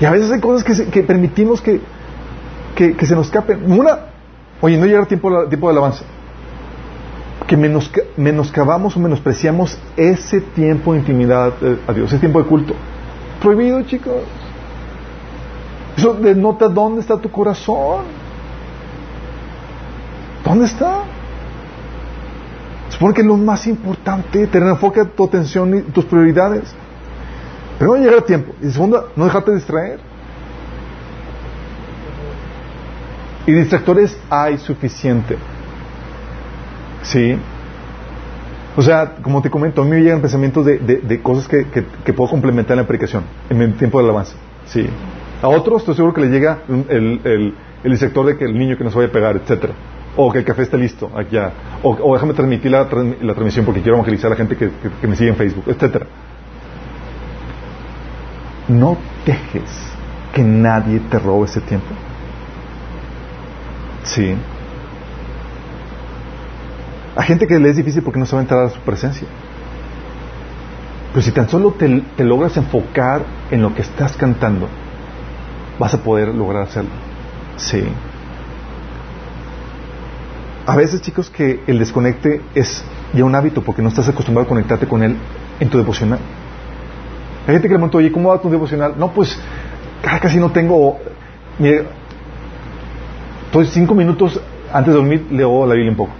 Y a veces hay cosas que, permitimos que, que, se nos escapen. Una, oye, no llega tiempo, tiempo de alabanza. Que menoscabamos o menospreciamos ese tiempo de intimidad eh, a Dios, ese tiempo de culto. Prohibido, chicos. Eso denota dónde está tu corazón. ¿Dónde está? Es lo más importante, tener enfoque tu atención y tus prioridades. No llegar a tiempo. Y segundo, no dejarte distraer. Y distractores hay suficiente. ¿Sí? O sea, como te comento, a mí me llegan pensamientos de, cosas que, puedo complementar en la aplicación, en mi tiempo de alabanza. ¿Sí? A otros estoy seguro que les llega el, el, el distractor de que el niño que nos vaya a pegar, etcétera. O que el café está listo allá. O, déjame transmitir la, la, transmisión porque quiero evangelizar a la gente que, que me sigue en Facebook, etcétera. No dejes que nadie te robe ese tiempo. Sí. Hay gente que le es difícil porque no sabe entrar a su presencia. Pero si tan solo te, logras enfocar en lo que estás cantando, vas a poder lograr hacerlo. Sí. A veces, chicos, que el desconecte es ya un hábito porque no estás acostumbrado a conectarte con él en tu devocional. Hay gente que le pregunta, oye, ¿cómo va tu devocional? No, pues casi no tengo. Mire, estoy cinco minutos antes de dormir, leo la Biblia un poco.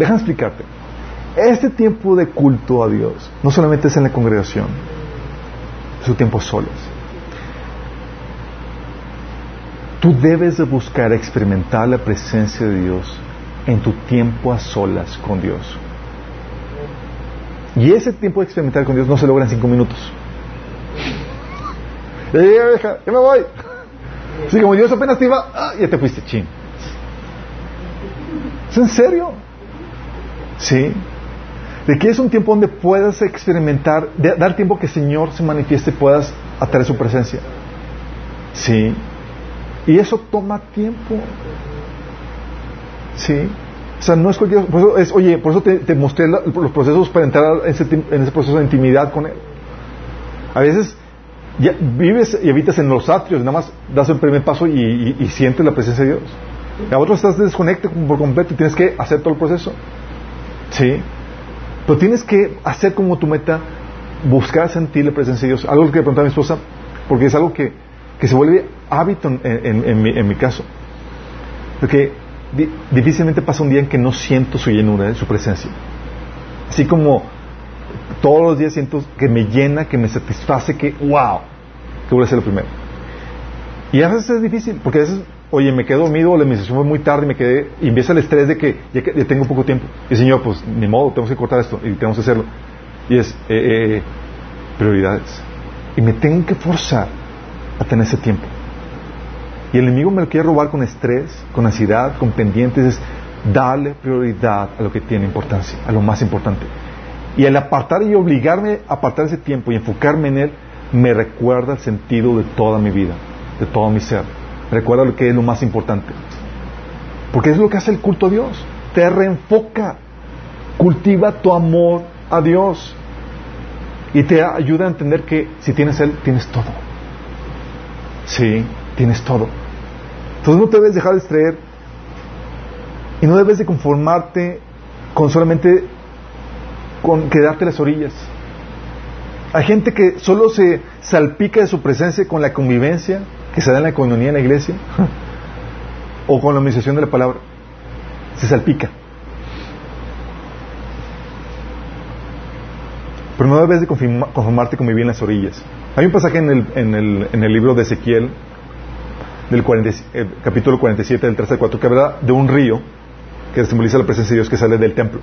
Déjame explicarte. Este tiempo de culto a Dios no solamente es en la congregación, es su tiempo solos. Tú debes de buscar experimentar la presencia de Dios en tu tiempo a solas con Dios. Y ese tiempo de experimentar con Dios no se logra en cinco minutos. Ya me voy. Sí, como Dios apenas te iba, ah, ya te fuiste, chin. ¿Es en serio? Sí. De que es un tiempo donde puedas experimentar, dar tiempo que el Señor se manifieste y puedas atraer su presencia. Sí. Y eso toma tiempo. Sí. O sea, no es cualquier por eso es, oye, por eso te, mostré los procesos para entrar en ese, en ese, proceso de intimidad con Él. A veces ya vives y habitas en los atrios, nada más das el primer paso y, y, sientes la presencia de Dios. A otros estás desconectado por completo y tienes que hacer todo el proceso. Sí. Pero tienes que hacer como tu meta, buscar sentir la presencia de Dios. Algo que preguntaba a mi esposa, porque es algo que, que se vuelve hábito en, en, mi, en mi caso. Porque difícilmente pasa un día en que no siento su llenura, su presencia. Así como todos los días siento que me llena, que me satisface, que wow, que voy a ser lo primero. Y a veces es difícil, porque a veces, oye, me quedo dormido, la administración fue muy tarde y me quedé, y empieza el estrés de que ya, que, tengo poco tiempo. Y Señor, pues ni modo, tenemos que cortar esto y tenemos que hacerlo. Y es eh, eh, prioridades. Y me tengo que forzar a tener ese tiempo. Y el enemigo me lo quiere robar con estrés, con ansiedad, con pendientes. Es darle prioridad a lo que tiene importancia, a lo más importante. Y el apartar y obligarme a apartar ese tiempo y enfocarme en él, me recuerda el sentido de toda mi vida, de todo mi ser. Recuerda lo que es lo más importante. Porque es lo que hace el culto a Dios. Te reenfoca. Cultiva tu amor a Dios. Y te ayuda a entender que si tienes Él, tienes todo. Sí, tienes todo. Entonces no te debes dejar de distraer y no debes de conformarte con solamente con quedarte las orillas. Hay gente que solo se salpica de su presencia con la convivencia que se da en la economía en la iglesia o con la administración de la palabra. Se salpica. Pero no debes de conformarte con vivir en las orillas. Hay un pasaje en el, en el, en el libro de Ezequiel del capítulo 47 del 3 al 4 que habla de un río que simboliza la presencia de Dios que sale del templo.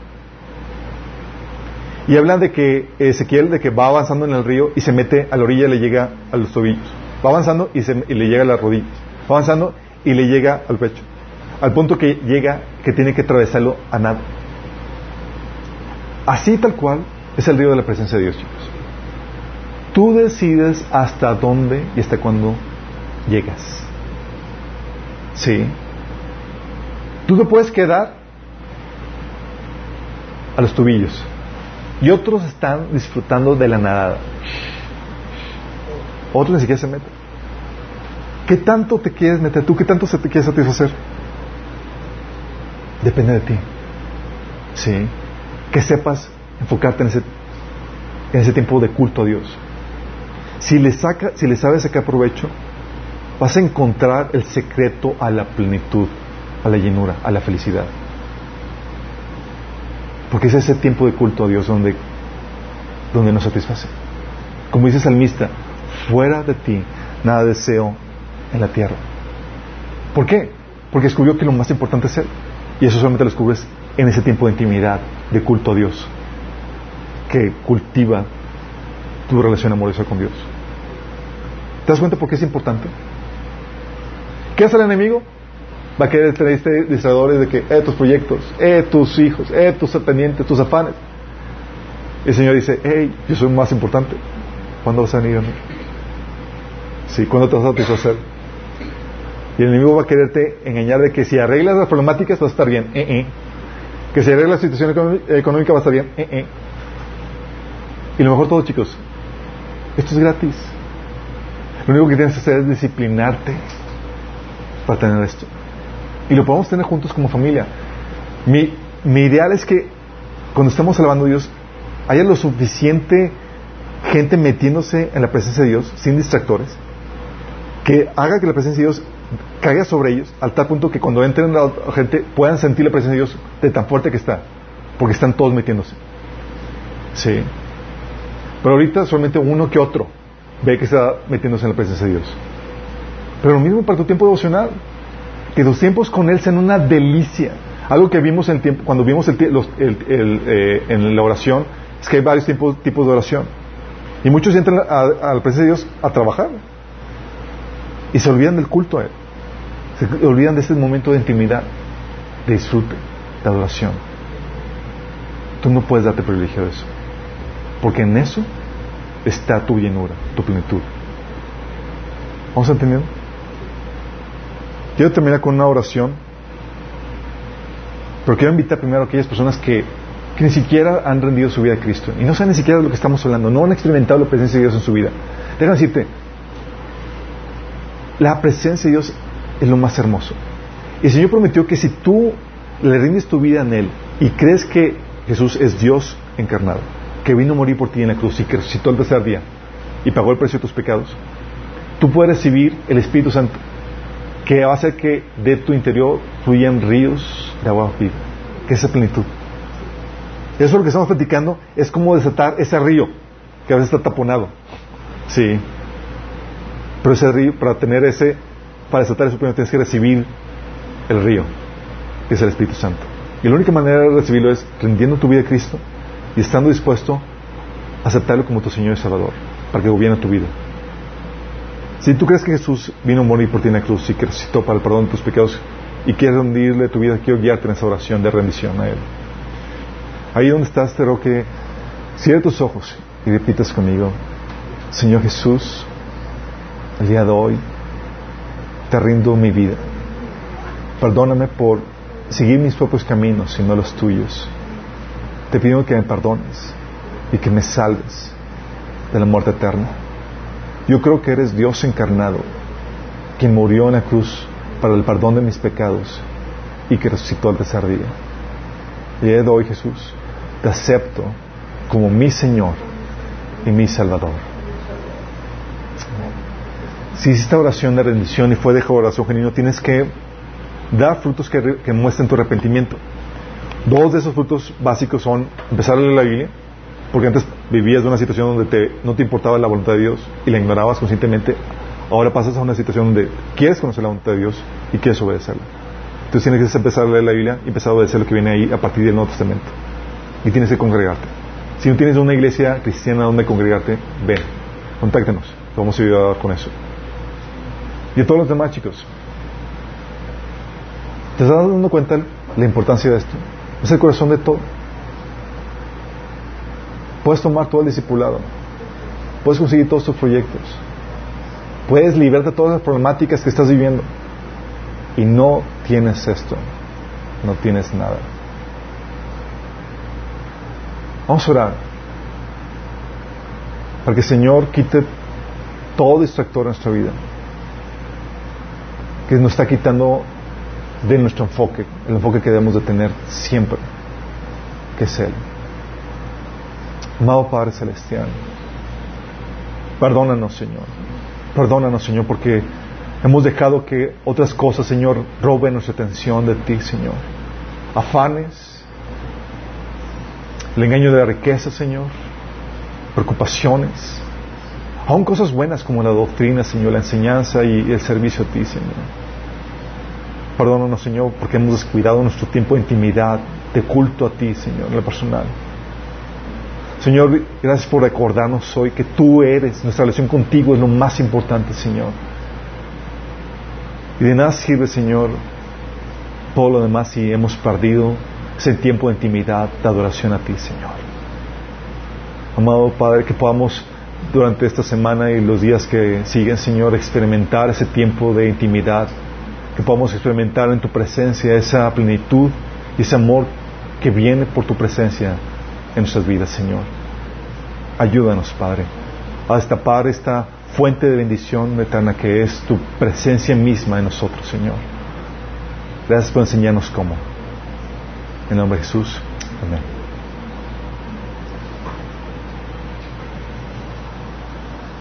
Y habla de que Ezequiel de que va avanzando en el río y se mete a la orilla y le llega a los tobillos. Va avanzando y, se, le llega a las rodillas. Va avanzando y le llega al pecho. Al punto que llega que tiene que atravesarlo a nada. Así tal cual es el río de la presencia de Dios, chicos. Tú decides hasta dónde y hasta cuándo llegas. Sí. Tú te puedes quedar a los tubillos y otros están disfrutando de la nadada. Otros ni siquiera se meten. ¿Qué tanto te quieres meter tú? ¿Qué tanto se te quieres satisfacer? Depende de ti. Sí. Que sepas enfocarte en ese, en ese tiempo de culto a Dios. Si le, saca, si le sabes sacar provecho, vas a encontrar el secreto a la plenitud, a la llenura, a la felicidad. Porque es ese tiempo de culto a Dios donde, donde nos satisface. Como dice el salmista, fuera de ti nada deseo en la tierra. ¿Por qué? Porque descubrió que lo más importante es Él. Y eso solamente lo descubres en ese tiempo de intimidad, de culto a Dios, que cultiva tu relación amorosa con Dios. ¿Te das cuenta por qué es importante? ¿Qué hace el enemigo? Va a querer tener este distractores de que, eh, tus proyectos, eh, tus hijos, eh, tus pendientes, tus afanes. Y el Señor dice, hey, yo soy más importante. ¿Cuándo vas a venir a mí? Sí, ¿cuándo te vas a satisfacer? Y el enemigo va a quererte engañar de que si arreglas las problemáticas vas a estar bien. Eh, eh. Que si arreglas la situación económica va a estar bien. Eh. Y lo mejor todo, chicos, esto es gratis. Lo único que tienes que hacer es disciplinarte para tener esto. Y lo podemos tener juntos como familia. Mi, mi ideal es que cuando estemos alabando a Dios, haya lo suficiente gente metiéndose en la presencia de Dios, sin distractores, que haga que la presencia de Dios caiga sobre ellos, al tal punto que cuando entren la gente puedan sentir la presencia de Dios de tan fuerte que está, porque están todos metiéndose. Sí. Pero ahorita solamente uno que otro ve que está metiéndose en la presencia de Dios. Pero lo mismo para tu tiempo devocional. Que tus tiempos con Él sean una delicia. Algo que vimos en tiempo, cuando vimos el, eh, en la oración es que hay varios tipos, tipos de oración. Y muchos entran a, a, la presencia de Dios a trabajar. Y se olvidan del culto a Él. Se olvidan de ese momento de intimidad, de disfrute, de adoración. Tú no puedes darte privilegio de eso. Porque en eso está tu llenura, tu plenitud. ¿Vamos entendiendo? Quiero terminar con una oración, pero quiero invitar primero a aquellas personas que, que ni siquiera han rendido su vida a Cristo y no saben ni siquiera de lo que estamos hablando, no han experimentado la presencia de Dios en su vida. Déjame decirte, la presencia de Dios es lo más hermoso. Y el Señor prometió que si tú le rindes tu vida en Él y crees que Jesús es Dios encarnado, que vino a morir por ti en la cruz y que resucitó el tercer día y pagó el precio de tus pecados, tú puedes recibir el Espíritu Santo, que va a hacer que de tu interior fluyan ríos de agua viva, que es esa plenitud. Eso es lo que estamos platicando, es como desatar ese río, que a veces está taponado. Sí. Pero ese río, para tener ese, para desatar ese primero tienes que recibir el río, que es el Espíritu Santo. Y la única manera de recibirlo es rindiendo tu vida a Cristo y estando dispuesto a aceptarlo como tu Señor y Salvador, para que gobierne tu vida. Si tú crees que Jesús vino a morir por ti en la cruz y que resucitó para el perdón de tus pecados y quieres rendirle tu vida, quiero guiarte en esa oración de rendición a Él. Ahí donde estás, te que cierres tus ojos y repitas conmigo, Señor Jesús, el día de hoy te rindo mi vida. Perdóname por seguir mis propios caminos y no los tuyos. Te pido que me perdones y que me salves de la muerte eterna. Yo creo que eres Dios encarnado, quien murió en la cruz para el perdón de mis pecados y que resucitó al tercer día. Y de hoy, Jesús, te acepto como mi Señor y mi Salvador. Si hiciste oración de rendición y fue de oración genuino, tienes que dar frutos que, que muestren tu arrepentimiento. Dos de esos frutos básicos son empezar a leer la Biblia, porque antes vivías de una situación donde te, no te importaba la voluntad de Dios y la ignorabas conscientemente. Ahora pasas a una situación donde quieres conocer la voluntad de Dios y quieres obedecerla. Entonces tienes que empezar a leer la Biblia y empezar a obedecer lo que viene ahí a partir del Nuevo Testamento. Y tienes que congregarte. Si no tienes una iglesia cristiana donde congregarte, ven, contáctenos. Vamos a ayudar con eso. Y a todos los demás, chicos. ¿Te estás dando cuenta la importancia de esto? Es el corazón de todo. Puedes tomar todo el discipulado. Puedes conseguir todos tus proyectos. Puedes liberarte de todas las problemáticas que estás viviendo. Y no tienes esto. No tienes nada. Vamos a orar. Para que el Señor quite todo distractor en nuestra vida. Que nos está quitando de nuestro enfoque, el enfoque que debemos de tener siempre, que es Él. Amado Padre Celestial, perdónanos, Señor. Perdónanos, Señor, porque hemos dejado que otras cosas, Señor, roben nuestra atención de ti, Señor. Afanes, el engaño de la riqueza, Señor, preocupaciones, aún cosas buenas como la doctrina, Señor, la enseñanza y el servicio a ti, Señor. Perdónanos, Señor, porque hemos descuidado nuestro tiempo de intimidad, de culto a ti, Señor, en lo personal. Señor, gracias por recordarnos hoy que tú eres, nuestra relación contigo es lo más importante, Señor. Y de nada sirve, Señor, todo lo demás si hemos perdido ese tiempo de intimidad, de adoración a ti, Señor. Amado Padre, que podamos durante esta semana y los días que siguen, Señor, experimentar ese tiempo de intimidad, que podamos experimentar en tu presencia esa plenitud y ese amor que viene por tu presencia en nuestras vidas, Señor. Ayúdanos, Padre, a destapar esta fuente de bendición eterna que es tu presencia misma en nosotros, Señor. Gracias por enseñarnos cómo. En nombre de Jesús. Amén.